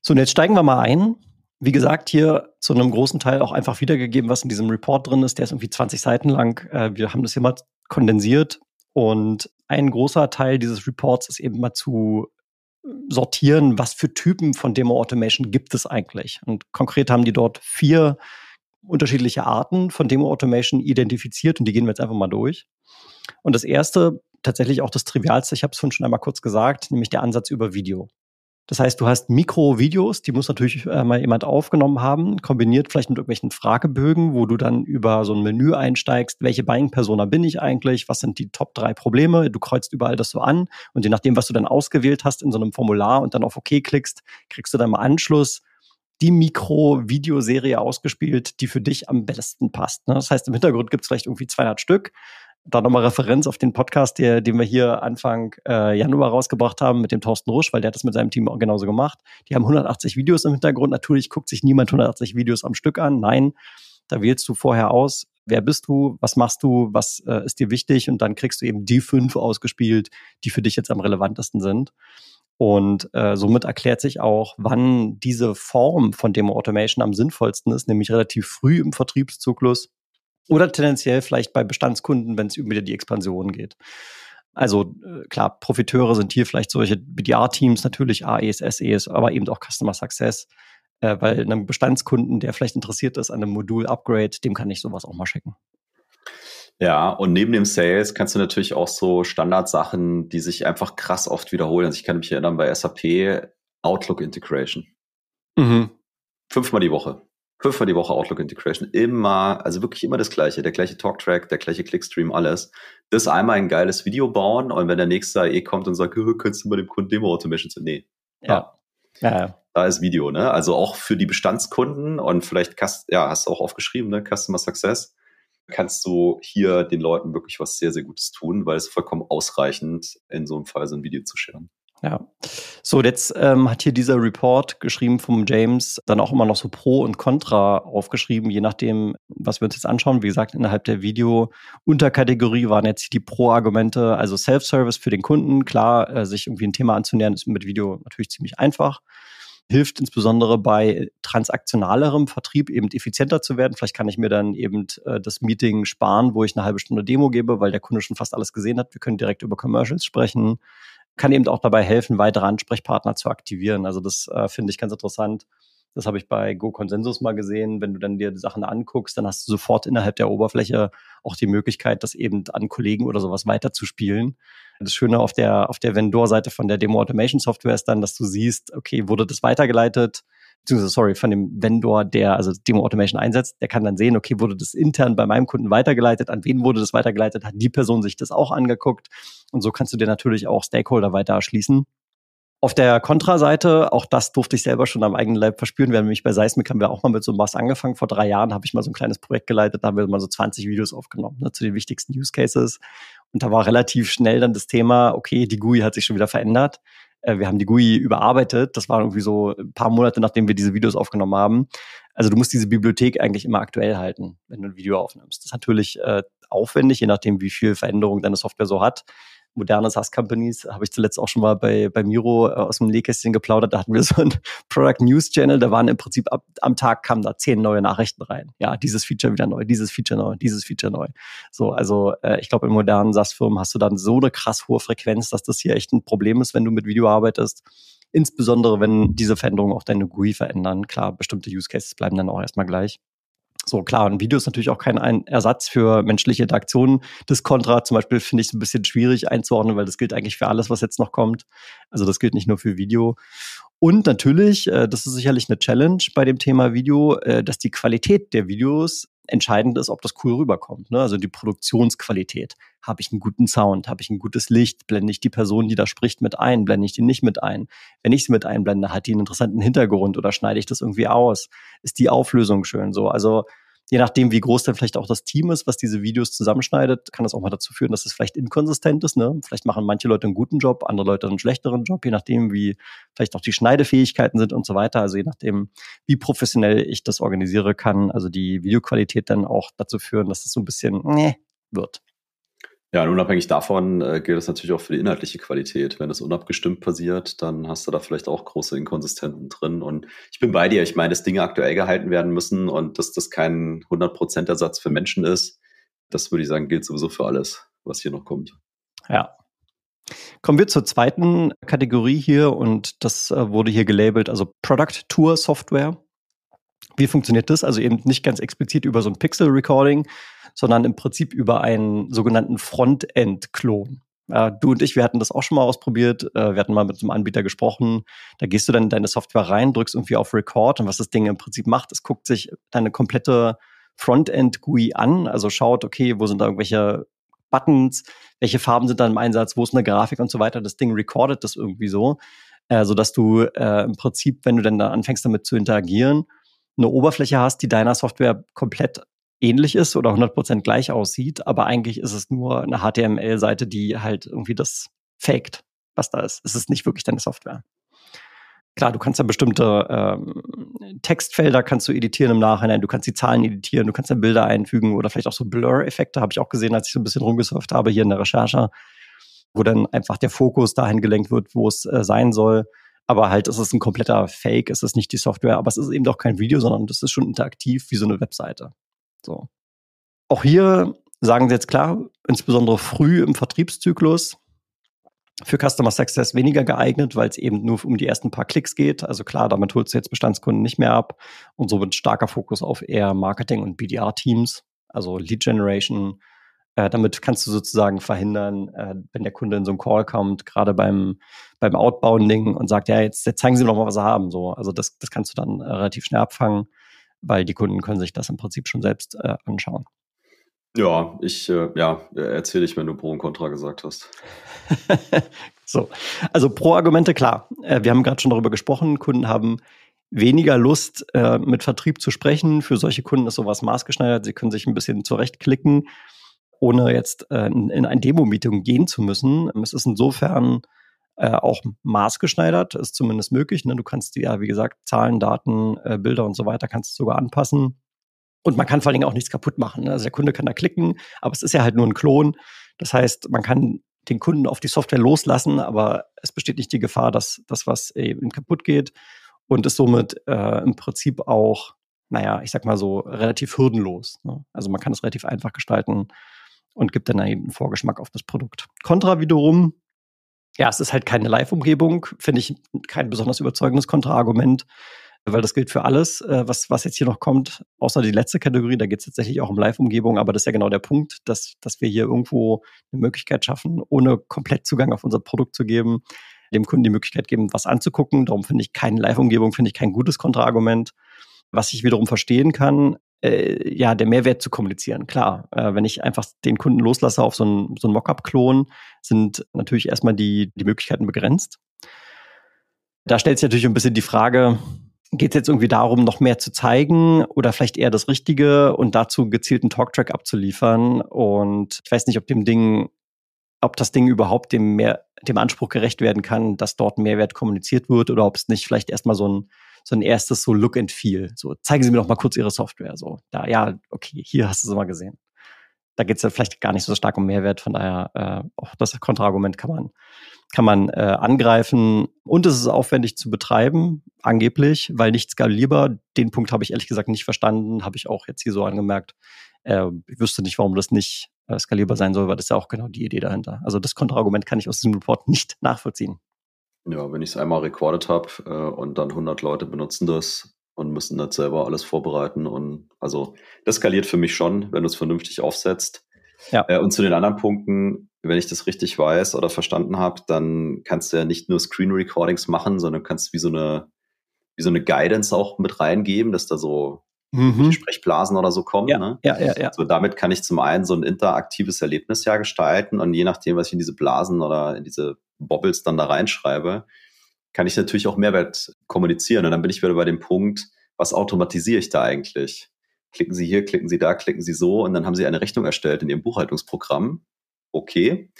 So, und jetzt steigen wir mal ein. Wie gesagt, hier zu einem großen Teil auch einfach wiedergegeben, was in diesem Report drin ist. Der ist irgendwie 20 Seiten lang. Äh, wir haben das hier mal kondensiert. Und ein großer Teil dieses Reports ist eben mal zu sortieren, was für Typen von Demo Automation gibt es eigentlich. Und konkret haben die dort vier unterschiedliche Arten von Demo Automation identifiziert und die gehen wir jetzt einfach mal durch. Und das erste, tatsächlich auch das Trivialste, ich habe es schon einmal kurz gesagt, nämlich der Ansatz über Video. Das heißt, du hast Mikrovideos, die muss natürlich äh, mal jemand aufgenommen haben, kombiniert vielleicht mit irgendwelchen Fragebögen, wo du dann über so ein Menü einsteigst, welche Buying-Persona bin ich eigentlich, was sind die Top drei Probleme, du kreuzt überall das so an und je nachdem, was du dann ausgewählt hast in so einem Formular und dann auf OK klickst, kriegst du dann mal Anschluss die Mikro-Videoserie ausgespielt, die für dich am besten passt. Ne? Das heißt, im Hintergrund gibt es vielleicht irgendwie 200 Stück da nochmal Referenz auf den Podcast, der, den wir hier Anfang äh, Januar rausgebracht haben mit dem Thorsten Rusch, weil der hat das mit seinem Team auch genauso gemacht. Die haben 180 Videos im Hintergrund. Natürlich guckt sich niemand 180 Videos am Stück an. Nein, da wählst du vorher aus, wer bist du, was machst du, was äh, ist dir wichtig und dann kriegst du eben die fünf ausgespielt, die für dich jetzt am relevantesten sind. Und äh, somit erklärt sich auch, wann diese Form von Demo Automation am sinnvollsten ist, nämlich relativ früh im Vertriebszyklus oder tendenziell vielleicht bei Bestandskunden, wenn es über die Expansion geht. Also äh, klar, Profiteure sind hier vielleicht solche BDR-Teams, natürlich AES, SEs, aber eben auch Customer Success. Äh, weil einem Bestandskunden, der vielleicht interessiert ist an einem Modul-Upgrade, dem kann ich sowas auch mal schicken. Ja, und neben dem Sales kannst du natürlich auch so Standardsachen, die sich einfach krass oft wiederholen. Also ich kann mich erinnern bei SAP Outlook Integration. Mhm. Fünfmal die Woche fünfmal die Woche Outlook Integration. Immer, also wirklich immer das Gleiche. Der gleiche Talktrack, der gleiche Clickstream, alles. Das einmal ein geiles Video bauen und wenn der nächste eh kommt und sagt, könntest du mal dem Kunden Demo Automation zu, nee. Ja. ja. ja. Da ist Video, ne? Also auch für die Bestandskunden und vielleicht, ja, hast du auch aufgeschrieben, ne? Customer Success. Kannst du hier den Leuten wirklich was sehr, sehr Gutes tun, weil es vollkommen ausreichend in so einem Fall so ein Video zu scheren. Ja. So, jetzt ähm, hat hier dieser Report geschrieben vom James dann auch immer noch so Pro und Contra aufgeschrieben, je nachdem, was wir uns jetzt anschauen. Wie gesagt, innerhalb der Video-Unterkategorie waren jetzt die Pro-Argumente, also Self-Service für den Kunden. Klar, äh, sich irgendwie ein Thema anzunähern, ist mit Video natürlich ziemlich einfach. Hilft insbesondere bei transaktionalerem Vertrieb eben effizienter zu werden. Vielleicht kann ich mir dann eben äh, das Meeting sparen, wo ich eine halbe Stunde Demo gebe, weil der Kunde schon fast alles gesehen hat. Wir können direkt über Commercials sprechen kann eben auch dabei helfen, weitere Ansprechpartner zu aktivieren. Also das äh, finde ich ganz interessant. Das habe ich bei Go Consensus mal gesehen. Wenn du dann dir die Sachen anguckst, dann hast du sofort innerhalb der Oberfläche auch die Möglichkeit, das eben an Kollegen oder sowas weiterzuspielen. Das Schöne auf der, auf der Vendor-Seite von der Demo Automation Software ist dann, dass du siehst, okay, wurde das weitergeleitet? Beziehungsweise sorry, von dem Vendor, der also Demo Automation einsetzt, der kann dann sehen, okay, wurde das intern bei meinem Kunden weitergeleitet, an wen wurde das weitergeleitet, hat die Person sich das auch angeguckt und so kannst du dir natürlich auch Stakeholder weiter erschließen. Auf der Kontraseite, auch das durfte ich selber schon am eigenen Leib verspüren. Wir haben nämlich bei Seismic haben wir auch mal mit so was angefangen. Vor drei Jahren habe ich mal so ein kleines Projekt geleitet, da haben wir mal so 20 Videos aufgenommen ne, zu den wichtigsten Use Cases. Und da war relativ schnell dann das Thema, okay, die GUI hat sich schon wieder verändert. Äh, wir haben die GUI überarbeitet. Das war irgendwie so ein paar Monate, nachdem wir diese Videos aufgenommen haben. Also du musst diese Bibliothek eigentlich immer aktuell halten, wenn du ein Video aufnimmst. Das ist natürlich äh, aufwendig, je nachdem, wie viel Veränderung deine Software so hat moderne SaaS-Companies, habe ich zuletzt auch schon mal bei, bei Miro äh, aus dem Nähkästchen geplaudert, da hatten wir so einen Product News Channel, da waren im Prinzip ab, am Tag kamen da zehn neue Nachrichten rein. Ja, dieses Feature wieder neu, dieses Feature neu, dieses Feature neu. So, also äh, ich glaube, in modernen SaaS-Firmen hast du dann so eine krass hohe Frequenz, dass das hier echt ein Problem ist, wenn du mit Video arbeitest. Insbesondere, wenn diese Veränderungen auch deine GUI verändern. Klar, bestimmte Use Cases bleiben dann auch erstmal gleich. So, klar, ein Video ist natürlich auch kein ein Ersatz für menschliche Interaktionen. Das Kontra zum Beispiel finde ich so ein bisschen schwierig einzuordnen, weil das gilt eigentlich für alles, was jetzt noch kommt. Also das gilt nicht nur für Video. Und natürlich, äh, das ist sicherlich eine Challenge bei dem Thema Video, äh, dass die Qualität der Videos entscheidend ist, ob das cool rüberkommt. Ne? Also die Produktionsqualität. Habe ich einen guten Sound? Habe ich ein gutes Licht? Blende ich die Person, die da spricht, mit ein? Blende ich die nicht mit ein? Wenn ich sie mit einblende, hat die einen interessanten Hintergrund oder schneide ich das irgendwie aus? Ist die Auflösung schön so? Also je nachdem, wie groß dann vielleicht auch das Team ist, was diese Videos zusammenschneidet, kann das auch mal dazu führen, dass es vielleicht inkonsistent ist. Ne? Vielleicht machen manche Leute einen guten Job, andere Leute einen schlechteren Job, je nachdem, wie vielleicht auch die Schneidefähigkeiten sind und so weiter. Also je nachdem, wie professionell ich das organisiere, kann also die Videoqualität dann auch dazu führen, dass es so ein bisschen nee, wird. Ja, und unabhängig davon äh, gilt das natürlich auch für die inhaltliche Qualität. Wenn das unabgestimmt passiert, dann hast du da vielleicht auch große Inkonsistenzen drin. Und ich bin bei dir. Ich meine, dass Dinge aktuell gehalten werden müssen und dass das kein 100% Ersatz für Menschen ist, das würde ich sagen, gilt sowieso für alles. was hier noch kommt. Ja. Kommen wir zur zweiten Kategorie hier und das äh, wurde hier gelabelt, also Product Tour Software. Wie funktioniert das? Also eben nicht ganz explizit über so ein Pixel Recording, sondern im Prinzip über einen sogenannten Frontend-Klon. Äh, du und ich, wir hatten das auch schon mal ausprobiert. Äh, wir hatten mal mit einem Anbieter gesprochen. Da gehst du dann in deine Software rein, drückst irgendwie auf Record und was das Ding im Prinzip macht, es guckt sich deine komplette Frontend-GUI an, also schaut, okay, wo sind da irgendwelche Buttons, welche Farben sind da im Einsatz, wo ist eine Grafik und so weiter. Das Ding recordet das irgendwie so, äh, sodass du äh, im Prinzip, wenn du dann da anfängst damit zu interagieren, eine Oberfläche hast, die deiner Software komplett ähnlich ist oder 100% gleich aussieht, aber eigentlich ist es nur eine HTML-Seite, die halt irgendwie das faked, was da ist. Es ist nicht wirklich deine Software. Klar, du kannst ja bestimmte ähm, Textfelder kannst du editieren im Nachhinein, du kannst die Zahlen editieren, du kannst dann Bilder einfügen oder vielleicht auch so Blur-Effekte, habe ich auch gesehen, als ich so ein bisschen rumgesurft habe hier in der Recherche, wo dann einfach der Fokus dahin gelenkt wird, wo es äh, sein soll. Aber halt, es ist ein kompletter Fake, es ist nicht die Software, aber es ist eben doch kein Video, sondern das ist schon interaktiv wie so eine Webseite. So. Auch hier sagen sie jetzt klar, insbesondere früh im Vertriebszyklus, für Customer Success weniger geeignet, weil es eben nur um die ersten paar Klicks geht. Also klar, damit holst du jetzt Bestandskunden nicht mehr ab. Und so wird starker Fokus auf eher Marketing und BDR-Teams, also Lead Generation. Äh, damit kannst du sozusagen verhindern, äh, wenn der Kunde in so einen Call kommt, gerade beim, beim Outbounding und sagt, ja, jetzt, jetzt zeigen Sie mir doch mal, was Sie haben. So, also das, das kannst du dann äh, relativ schnell abfangen weil die Kunden können sich das im Prinzip schon selbst äh, anschauen. Ja, ich äh, ja, erzähle ich, wenn du Pro und Contra gesagt hast. so, also Pro-Argumente, klar. Äh, wir haben gerade schon darüber gesprochen, Kunden haben weniger Lust, äh, mit Vertrieb zu sprechen. Für solche Kunden ist sowas maßgeschneidert. Sie können sich ein bisschen zurechtklicken, ohne jetzt äh, in, in ein Demo-Meeting gehen zu müssen. Es ist insofern äh, auch maßgeschneidert, ist zumindest möglich. Ne? Du kannst die ja, wie gesagt, Zahlen, Daten, äh, Bilder und so weiter, kannst du sogar anpassen. Und man kann vor allen Dingen auch nichts kaputt machen. Ne? Also der Kunde kann da klicken, aber es ist ja halt nur ein Klon. Das heißt, man kann den Kunden auf die Software loslassen, aber es besteht nicht die Gefahr, dass das was eben kaputt geht und ist somit äh, im Prinzip auch, naja, ich sag mal so, relativ hürdenlos. Ne? Also man kann es relativ einfach gestalten und gibt dann eben einen Vorgeschmack auf das Produkt. Contra wiederum ja, es ist halt keine Live-Umgebung, finde ich kein besonders überzeugendes Kontraargument, weil das gilt für alles, äh, was, was jetzt hier noch kommt, außer die letzte Kategorie, da geht es tatsächlich auch um Live-Umgebung, aber das ist ja genau der Punkt, dass, dass wir hier irgendwo eine Möglichkeit schaffen, ohne komplett Zugang auf unser Produkt zu geben, dem Kunden die Möglichkeit geben, was anzugucken. Darum finde ich keine Live-Umgebung, finde ich kein gutes Kontraargument. Was ich wiederum verstehen kann, äh, ja, der Mehrwert zu kommunizieren. Klar, äh, wenn ich einfach den Kunden loslasse auf so einen so Mockup-Klon, sind natürlich erstmal die, die Möglichkeiten begrenzt. Da stellt sich natürlich ein bisschen die Frage, geht es jetzt irgendwie darum, noch mehr zu zeigen oder vielleicht eher das Richtige und dazu gezielten Talktrack abzuliefern? Und ich weiß nicht, ob dem Ding, ob das Ding überhaupt dem, mehr, dem Anspruch gerecht werden kann, dass dort Mehrwert kommuniziert wird oder ob es nicht vielleicht erstmal so ein so ein erstes so Look and Feel. So, zeigen Sie mir doch mal kurz Ihre Software. So, da, ja, okay, hier hast du sie mal gesehen. Da geht es ja vielleicht gar nicht so stark um Mehrwert, von daher äh, auch das Kontraargument kann man, kann man äh, angreifen. Und es ist aufwendig zu betreiben, angeblich, weil nicht skalierbar. Den Punkt habe ich ehrlich gesagt nicht verstanden, habe ich auch jetzt hier so angemerkt. Äh, ich wüsste nicht, warum das nicht äh, skalierbar sein soll, weil das ist ja auch genau die Idee dahinter. Also das Kontraargument kann ich aus diesem Report nicht nachvollziehen. Ja, wenn ich es einmal recorded habe äh, und dann 100 Leute benutzen das und müssen das selber alles vorbereiten und also das skaliert für mich schon, wenn du es vernünftig aufsetzt. Ja. Äh, und zu den anderen Punkten, wenn ich das richtig weiß oder verstanden habe, dann kannst du ja nicht nur Screen Recordings machen, sondern kannst wie so eine wie so eine Guidance auch mit reingeben, dass da so mhm. Sprechblasen oder so kommen. Ja, ne? ja, ja, ja. So damit kann ich zum einen so ein interaktives Erlebnis ja gestalten und je nachdem, was ich in diese Blasen oder in diese Bobbles dann da reinschreibe, kann ich natürlich auch Mehrwert kommunizieren. Und dann bin ich wieder bei dem Punkt, was automatisiere ich da eigentlich? Klicken Sie hier, klicken Sie da, klicken Sie so und dann haben Sie eine Rechnung erstellt in Ihrem Buchhaltungsprogramm. Okay.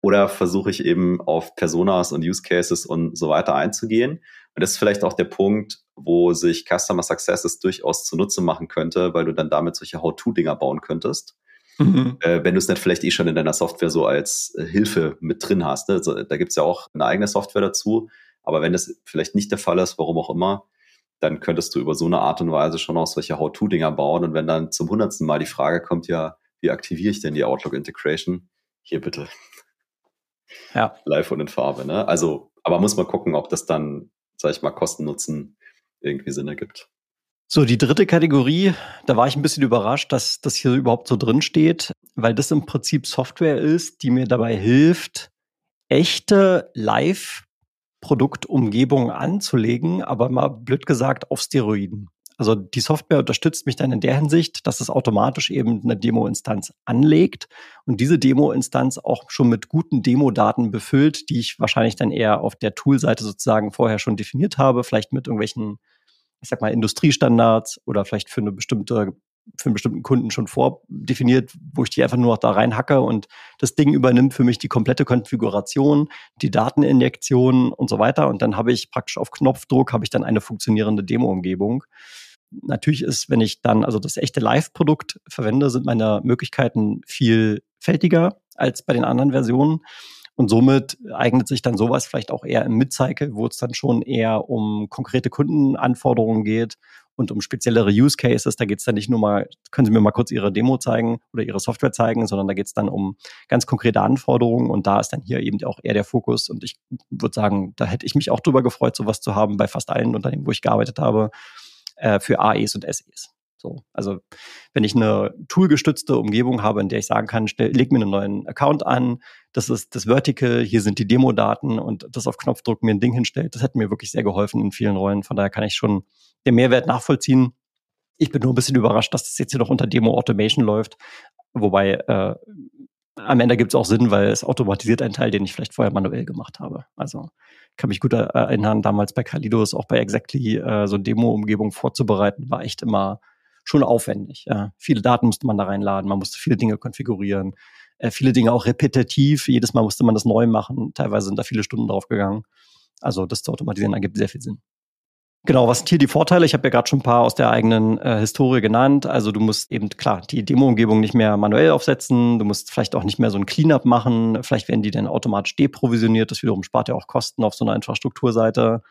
Oder versuche ich eben auf Personas und Use Cases und so weiter einzugehen. Und das ist vielleicht auch der Punkt, wo sich Customer Success durchaus zunutze machen könnte, weil du dann damit solche How-To-Dinger bauen könntest. Mhm. Äh, wenn du es nicht vielleicht eh schon in deiner Software so als äh, Hilfe mit drin hast. Ne? Also, da gibt es ja auch eine eigene Software dazu. Aber wenn das vielleicht nicht der Fall ist, warum auch immer, dann könntest du über so eine Art und Weise schon auch solche How-To-Dinger bauen. Und wenn dann zum hundertsten Mal die Frage kommt, ja, wie aktiviere ich denn die Outlook Integration? hier bitte. Ja. Live und in Farbe, ne? Also, aber muss man gucken, ob das dann, sag ich mal, Kosten-Nutzen irgendwie Sinn ergibt. So, die dritte Kategorie, da war ich ein bisschen überrascht, dass das hier überhaupt so drin steht, weil das im Prinzip Software ist, die mir dabei hilft, echte Live-Produktumgebungen anzulegen, aber mal blöd gesagt auf Steroiden. Also die Software unterstützt mich dann in der Hinsicht, dass es automatisch eben eine Demo-Instanz anlegt und diese Demo-Instanz auch schon mit guten Demo-Daten befüllt, die ich wahrscheinlich dann eher auf der Tool-Seite sozusagen vorher schon definiert habe, vielleicht mit irgendwelchen, ich sag mal, Industriestandards oder vielleicht für eine bestimmte für einen bestimmten Kunden schon vordefiniert, wo ich die einfach nur noch da reinhacke und das Ding übernimmt für mich die komplette Konfiguration, die Dateninjektion und so weiter. Und dann habe ich praktisch auf Knopfdruck habe ich dann eine funktionierende Demo-Umgebung natürlich ist, wenn ich dann also das echte Live-Produkt verwende, sind meine Möglichkeiten vielfältiger als bei den anderen Versionen. Und somit eignet sich dann sowas vielleicht auch eher im Mid-Cycle, wo es dann schon eher um konkrete Kundenanforderungen geht und um speziellere Use Cases. Da geht es dann nicht nur mal, können Sie mir mal kurz Ihre Demo zeigen oder Ihre Software zeigen, sondern da geht es dann um ganz konkrete Anforderungen und da ist dann hier eben auch eher der Fokus. Und ich würde sagen, da hätte ich mich auch drüber gefreut, sowas zu haben bei fast allen Unternehmen, wo ich gearbeitet habe äh, für AEs und SEs. So, also wenn ich eine toolgestützte Umgebung habe, in der ich sagen kann, stell, leg mir einen neuen Account an, das ist das Vertical, hier sind die Demo-Daten und das auf Knopfdruck mir ein Ding hinstellt, das hat mir wirklich sehr geholfen in vielen Rollen. Von daher kann ich schon den Mehrwert nachvollziehen. Ich bin nur ein bisschen überrascht, dass das jetzt hier noch unter Demo Automation läuft. Wobei äh, am Ende gibt es auch Sinn, weil es automatisiert einen Teil, den ich vielleicht vorher manuell gemacht habe. Also kann mich gut erinnern, damals bei Kalidos, auch bei Exactly, äh, so Demo-Umgebung vorzubereiten, war echt immer schon aufwendig. Ja. Viele Daten musste man da reinladen, man musste viele Dinge konfigurieren, äh, viele Dinge auch repetitiv, jedes Mal musste man das neu machen, teilweise sind da viele Stunden drauf gegangen. Also das zu automatisieren ergibt sehr viel Sinn. Genau, was sind hier die Vorteile? Ich habe ja gerade schon ein paar aus der eigenen äh, Historie genannt. Also du musst eben, klar, die Demo-Umgebung nicht mehr manuell aufsetzen, du musst vielleicht auch nicht mehr so ein Cleanup machen, vielleicht werden die dann automatisch deprovisioniert, das wiederum spart ja auch Kosten auf so einer Infrastrukturseite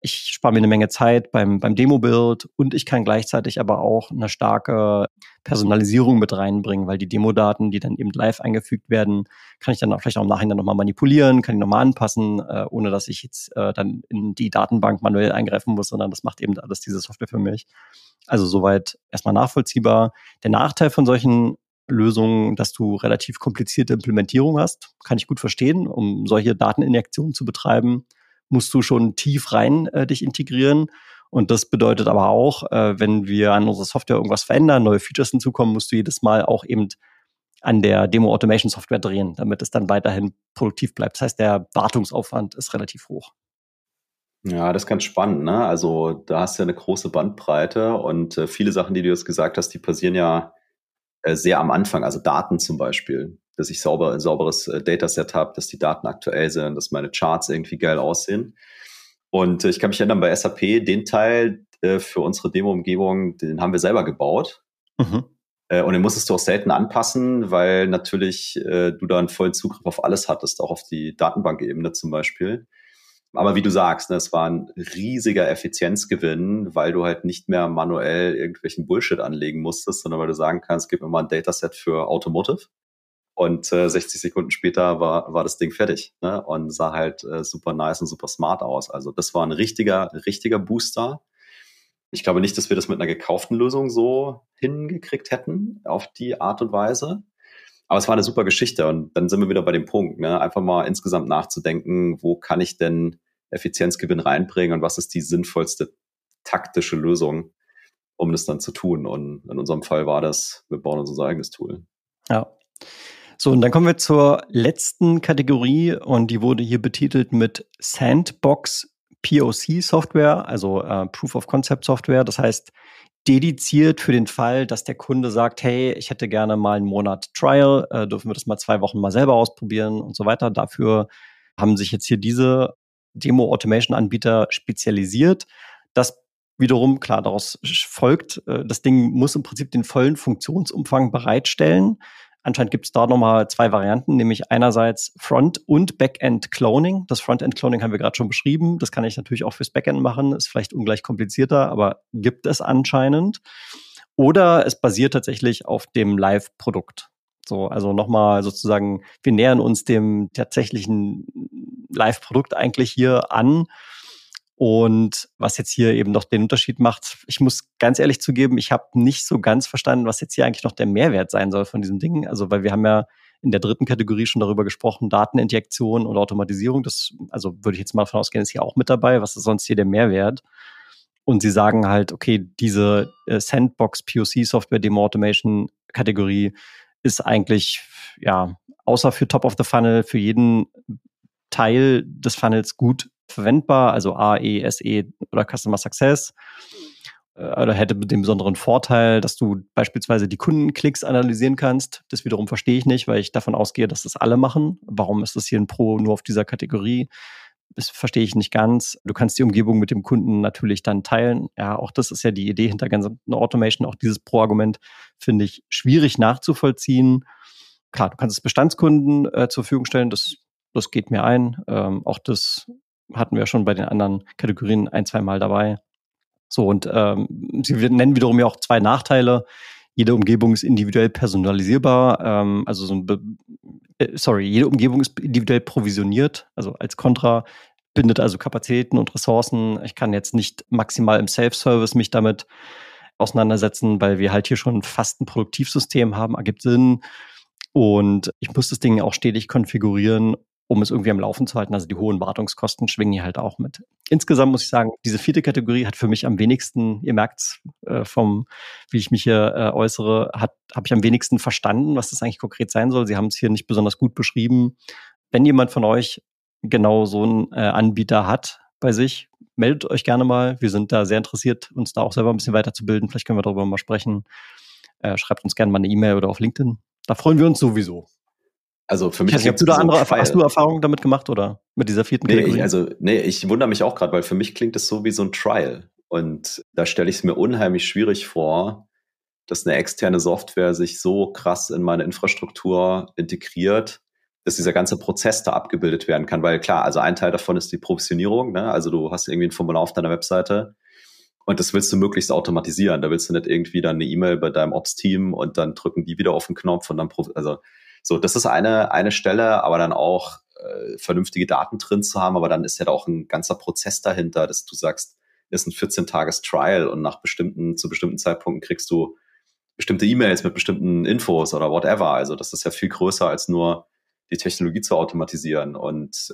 ich spare mir eine Menge Zeit beim, beim Demo-Build und ich kann gleichzeitig aber auch eine starke Personalisierung mit reinbringen, weil die Demo-Daten, die dann eben live eingefügt werden, kann ich dann auch vielleicht auch im Nachhinein nochmal manipulieren, kann ich nochmal anpassen, äh, ohne dass ich jetzt äh, dann in die Datenbank manuell eingreifen muss, sondern das macht eben alles diese Software für mich. Also soweit erstmal nachvollziehbar. Der Nachteil von solchen Lösungen, dass du relativ komplizierte Implementierung hast, kann ich gut verstehen, um solche Dateninjektionen zu betreiben musst du schon tief rein äh, dich integrieren. Und das bedeutet aber auch, äh, wenn wir an unserer Software irgendwas verändern, neue Features hinzukommen, musst du jedes Mal auch eben an der Demo Automation Software drehen, damit es dann weiterhin produktiv bleibt. Das heißt, der Wartungsaufwand ist relativ hoch. Ja, das ist ganz spannend. Ne? Also da hast du ja eine große Bandbreite und äh, viele Sachen, die du jetzt gesagt hast, die passieren ja äh, sehr am Anfang. Also Daten zum Beispiel dass ich sauber, ein sauberes äh, Dataset habe, dass die Daten aktuell sind, dass meine Charts irgendwie geil aussehen. Und äh, ich kann mich erinnern, bei SAP, den Teil äh, für unsere Demo-Umgebung, den haben wir selber gebaut. Mhm. Äh, und den musstest du auch selten anpassen, weil natürlich äh, du da einen vollen Zugriff auf alles hattest, auch auf die Datenbankebene zum Beispiel. Aber wie du sagst, ne, es war ein riesiger Effizienzgewinn, weil du halt nicht mehr manuell irgendwelchen Bullshit anlegen musstest, sondern weil du sagen kannst, gib mir mal ein Dataset für Automotive und äh, 60 Sekunden später war, war das Ding fertig ne? und sah halt äh, super nice und super smart aus. Also das war ein richtiger, richtiger Booster. Ich glaube nicht, dass wir das mit einer gekauften Lösung so hingekriegt hätten auf die Art und Weise. Aber es war eine super Geschichte und dann sind wir wieder bei dem Punkt, ne? einfach mal insgesamt nachzudenken, wo kann ich denn Effizienzgewinn reinbringen und was ist die sinnvollste taktische Lösung, um das dann zu tun. Und in unserem Fall war das, wir bauen unser eigenes Tool. Ja. So, und dann kommen wir zur letzten Kategorie und die wurde hier betitelt mit Sandbox POC Software, also äh, Proof of Concept Software. Das heißt, dediziert für den Fall, dass der Kunde sagt, hey, ich hätte gerne mal einen Monat Trial, äh, dürfen wir das mal zwei Wochen mal selber ausprobieren und so weiter. Dafür haben sich jetzt hier diese Demo-Automation-Anbieter spezialisiert. Das wiederum, klar, daraus folgt, äh, das Ding muss im Prinzip den vollen Funktionsumfang bereitstellen. Anscheinend gibt es da nochmal zwei Varianten, nämlich einerseits Front- und Backend-Cloning. Das Frontend-Cloning haben wir gerade schon beschrieben. Das kann ich natürlich auch fürs Backend machen. Ist vielleicht ungleich komplizierter, aber gibt es anscheinend. Oder es basiert tatsächlich auf dem Live-Produkt. So, also nochmal sozusagen, wir nähern uns dem tatsächlichen Live-Produkt eigentlich hier an. Und was jetzt hier eben noch den Unterschied macht, ich muss ganz ehrlich zugeben, ich habe nicht so ganz verstanden, was jetzt hier eigentlich noch der Mehrwert sein soll von diesem Ding. Also, weil wir haben ja in der dritten Kategorie schon darüber gesprochen, Dateninjektion und Automatisierung. Das, also würde ich jetzt mal davon ausgehen, ist hier auch mit dabei. Was ist sonst hier der Mehrwert? Und sie sagen halt, okay, diese äh, Sandbox POC Software Demo Automation Kategorie ist eigentlich, ja, außer für Top of the Funnel, für jeden Teil des Funnels gut verwendbar, also A, E, S, E oder Customer Success. Äh, oder hätte den besonderen Vorteil, dass du beispielsweise die Kundenklicks analysieren kannst. Das wiederum verstehe ich nicht, weil ich davon ausgehe, dass das alle machen. Warum ist das hier ein Pro nur auf dieser Kategorie? Das verstehe ich nicht ganz. Du kannst die Umgebung mit dem Kunden natürlich dann teilen. Ja, auch das ist ja die Idee hinter ganzen Automation. Auch dieses Pro-Argument finde ich schwierig nachzuvollziehen. Klar, du kannst es Bestandskunden äh, zur Verfügung stellen. Das, das geht mir ein. Ähm, auch das hatten wir schon bei den anderen Kategorien ein, zwei Mal dabei. So, und ähm, sie nennen wiederum ja auch zwei Nachteile. Jede Umgebung ist individuell personalisierbar, ähm, also so ein, Be äh, sorry, jede Umgebung ist individuell provisioniert, also als Kontra bindet also Kapazitäten und Ressourcen. Ich kann jetzt nicht maximal im Self-Service mich damit auseinandersetzen, weil wir halt hier schon fast ein Produktivsystem haben, ergibt Sinn. Und ich muss das Ding auch stetig konfigurieren um es irgendwie am Laufen zu halten. Also die hohen Wartungskosten schwingen hier halt auch mit. Insgesamt muss ich sagen, diese vierte Kategorie hat für mich am wenigsten, ihr merkt äh, vom, wie ich mich hier äh, äußere, habe ich am wenigsten verstanden, was das eigentlich konkret sein soll. Sie haben es hier nicht besonders gut beschrieben. Wenn jemand von euch genau so einen äh, Anbieter hat bei sich, meldet euch gerne mal. Wir sind da sehr interessiert, uns da auch selber ein bisschen weiterzubilden. Vielleicht können wir darüber mal sprechen. Äh, schreibt uns gerne mal eine E-Mail oder auf LinkedIn. Da freuen wir uns sowieso. Also für mich. Ich hast du da andere, hast du Erfahrungen damit gemacht oder mit dieser vierten nee, Ich, also, nee, ich wundere mich auch gerade, weil für mich klingt es so wie so ein Trial. Und da stelle ich es mir unheimlich schwierig vor, dass eine externe Software sich so krass in meine Infrastruktur integriert, dass dieser ganze Prozess da abgebildet werden kann. Weil klar, also ein Teil davon ist die Provisionierung. Ne? Also du hast irgendwie ein Formular auf deiner Webseite und das willst du möglichst automatisieren. Da willst du nicht irgendwie dann eine E-Mail bei deinem Ops-Team und dann drücken die wieder auf den Knopf und dann, also so, das ist eine, eine Stelle, aber dann auch äh, vernünftige Daten drin zu haben, aber dann ist ja da auch ein ganzer Prozess dahinter, dass du sagst, ist ein 14-Tages-Trial und nach bestimmten, zu bestimmten Zeitpunkten kriegst du bestimmte E-Mails mit bestimmten Infos oder whatever. Also das ist ja viel größer als nur die Technologie zu automatisieren. Und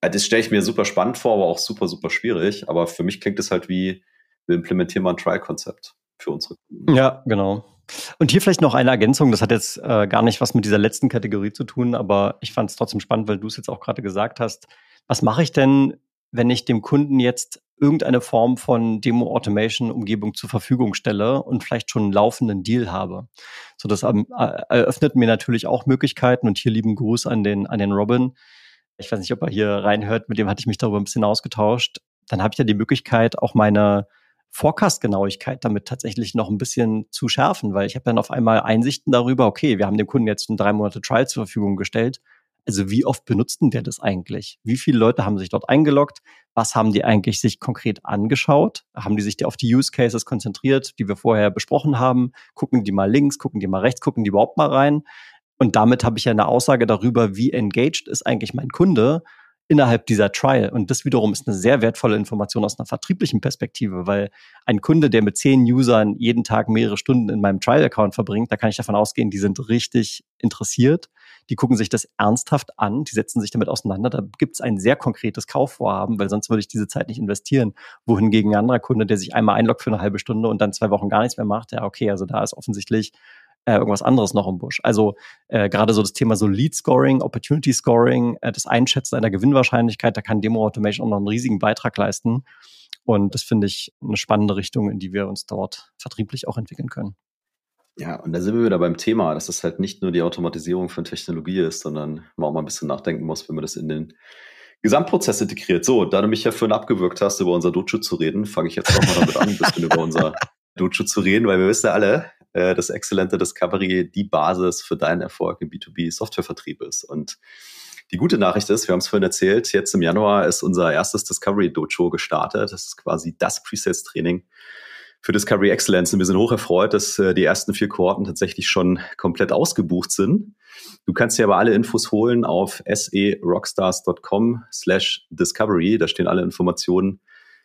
äh, das stelle ich mir super spannend vor, aber auch super, super schwierig. Aber für mich klingt es halt wie, wir implementieren mal ein Trial-Konzept für unsere Kunden. Ja, genau. Und hier vielleicht noch eine Ergänzung, das hat jetzt äh, gar nicht was mit dieser letzten Kategorie zu tun, aber ich fand es trotzdem spannend, weil du es jetzt auch gerade gesagt hast. Was mache ich denn, wenn ich dem Kunden jetzt irgendeine Form von Demo-Automation-Umgebung zur Verfügung stelle und vielleicht schon einen laufenden Deal habe? So, das ähm, eröffnet mir natürlich auch Möglichkeiten und hier lieben Gruß an den, an den Robin. Ich weiß nicht, ob er hier reinhört, mit dem hatte ich mich darüber ein bisschen ausgetauscht. Dann habe ich ja die Möglichkeit, auch meine Forecast-Genauigkeit damit tatsächlich noch ein bisschen zu schärfen, weil ich habe dann auf einmal Einsichten darüber, okay, wir haben dem Kunden jetzt ein drei Monate Trial zur Verfügung gestellt. Also wie oft benutzt denn der das eigentlich? Wie viele Leute haben sich dort eingeloggt? Was haben die eigentlich sich konkret angeschaut? Haben die sich auf die Use Cases konzentriert, die wir vorher besprochen haben? Gucken die mal links, gucken die mal rechts, gucken die überhaupt mal rein? Und damit habe ich ja eine Aussage darüber, wie engaged ist eigentlich mein Kunde innerhalb dieser Trial. Und das wiederum ist eine sehr wertvolle Information aus einer vertrieblichen Perspektive, weil ein Kunde, der mit zehn Usern jeden Tag mehrere Stunden in meinem Trial-Account verbringt, da kann ich davon ausgehen, die sind richtig interessiert. Die gucken sich das ernsthaft an, die setzen sich damit auseinander. Da gibt es ein sehr konkretes Kaufvorhaben, weil sonst würde ich diese Zeit nicht investieren. Wohingegen ein anderer Kunde, der sich einmal einloggt für eine halbe Stunde und dann zwei Wochen gar nichts mehr macht, ja, okay, also da ist offensichtlich äh, irgendwas anderes noch im Busch. Also äh, gerade so das Thema so Lead Scoring, Opportunity Scoring, äh, das Einschätzen einer Gewinnwahrscheinlichkeit, da kann Demo Automation auch noch einen riesigen Beitrag leisten. Und das finde ich eine spannende Richtung, in die wir uns dort vertrieblich auch entwickeln können. Ja, und da sind wir wieder beim Thema, dass es halt nicht nur die Automatisierung von Technologie ist, sondern man auch mal ein bisschen nachdenken muss, wenn man das in den Gesamtprozess integriert. So, da du mich ja vorhin abgewürgt hast, über unser Dojo zu reden, fange ich jetzt auch mal damit an, ein bisschen über unser Dojo zu reden, weil wir wissen ja alle, äh, das exzellente Discovery die Basis für deinen Erfolg im B2B-Softwarevertrieb ist. Und die gute Nachricht ist, wir haben es vorhin erzählt, jetzt im Januar ist unser erstes Discovery Dojo gestartet. Das ist quasi das Presales-Training für Discovery Excellence. Und wir sind hoch erfreut, dass äh, die ersten vier Kohorten tatsächlich schon komplett ausgebucht sind. Du kannst dir aber alle Infos holen auf serockstars.com slash discovery. Da stehen alle Informationen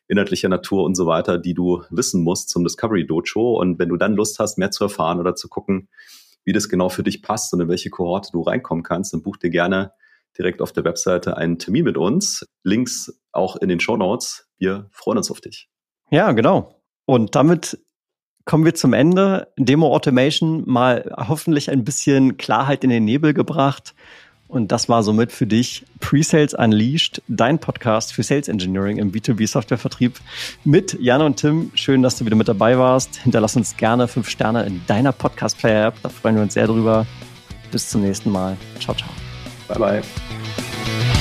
inhaltlicher Natur und so weiter, die du wissen musst zum Discovery Dojo. Und wenn du dann Lust hast, mehr zu erfahren oder zu gucken, wie das genau für dich passt und in welche Kohorte du reinkommen kannst, dann buch dir gerne direkt auf der Webseite einen Termin mit uns. Links auch in den Show Notes. Wir freuen uns auf dich. Ja, genau. Und damit kommen wir zum Ende. Demo Automation mal hoffentlich ein bisschen Klarheit in den Nebel gebracht. Und das war somit für dich Pre-Sales Unleashed, dein Podcast für Sales Engineering im B2B Softwarevertrieb mit Jan und Tim. Schön, dass du wieder mit dabei warst. Hinterlass uns gerne fünf Sterne in deiner Podcast-Player-App. Da freuen wir uns sehr drüber. Bis zum nächsten Mal. Ciao, ciao. Bye, bye.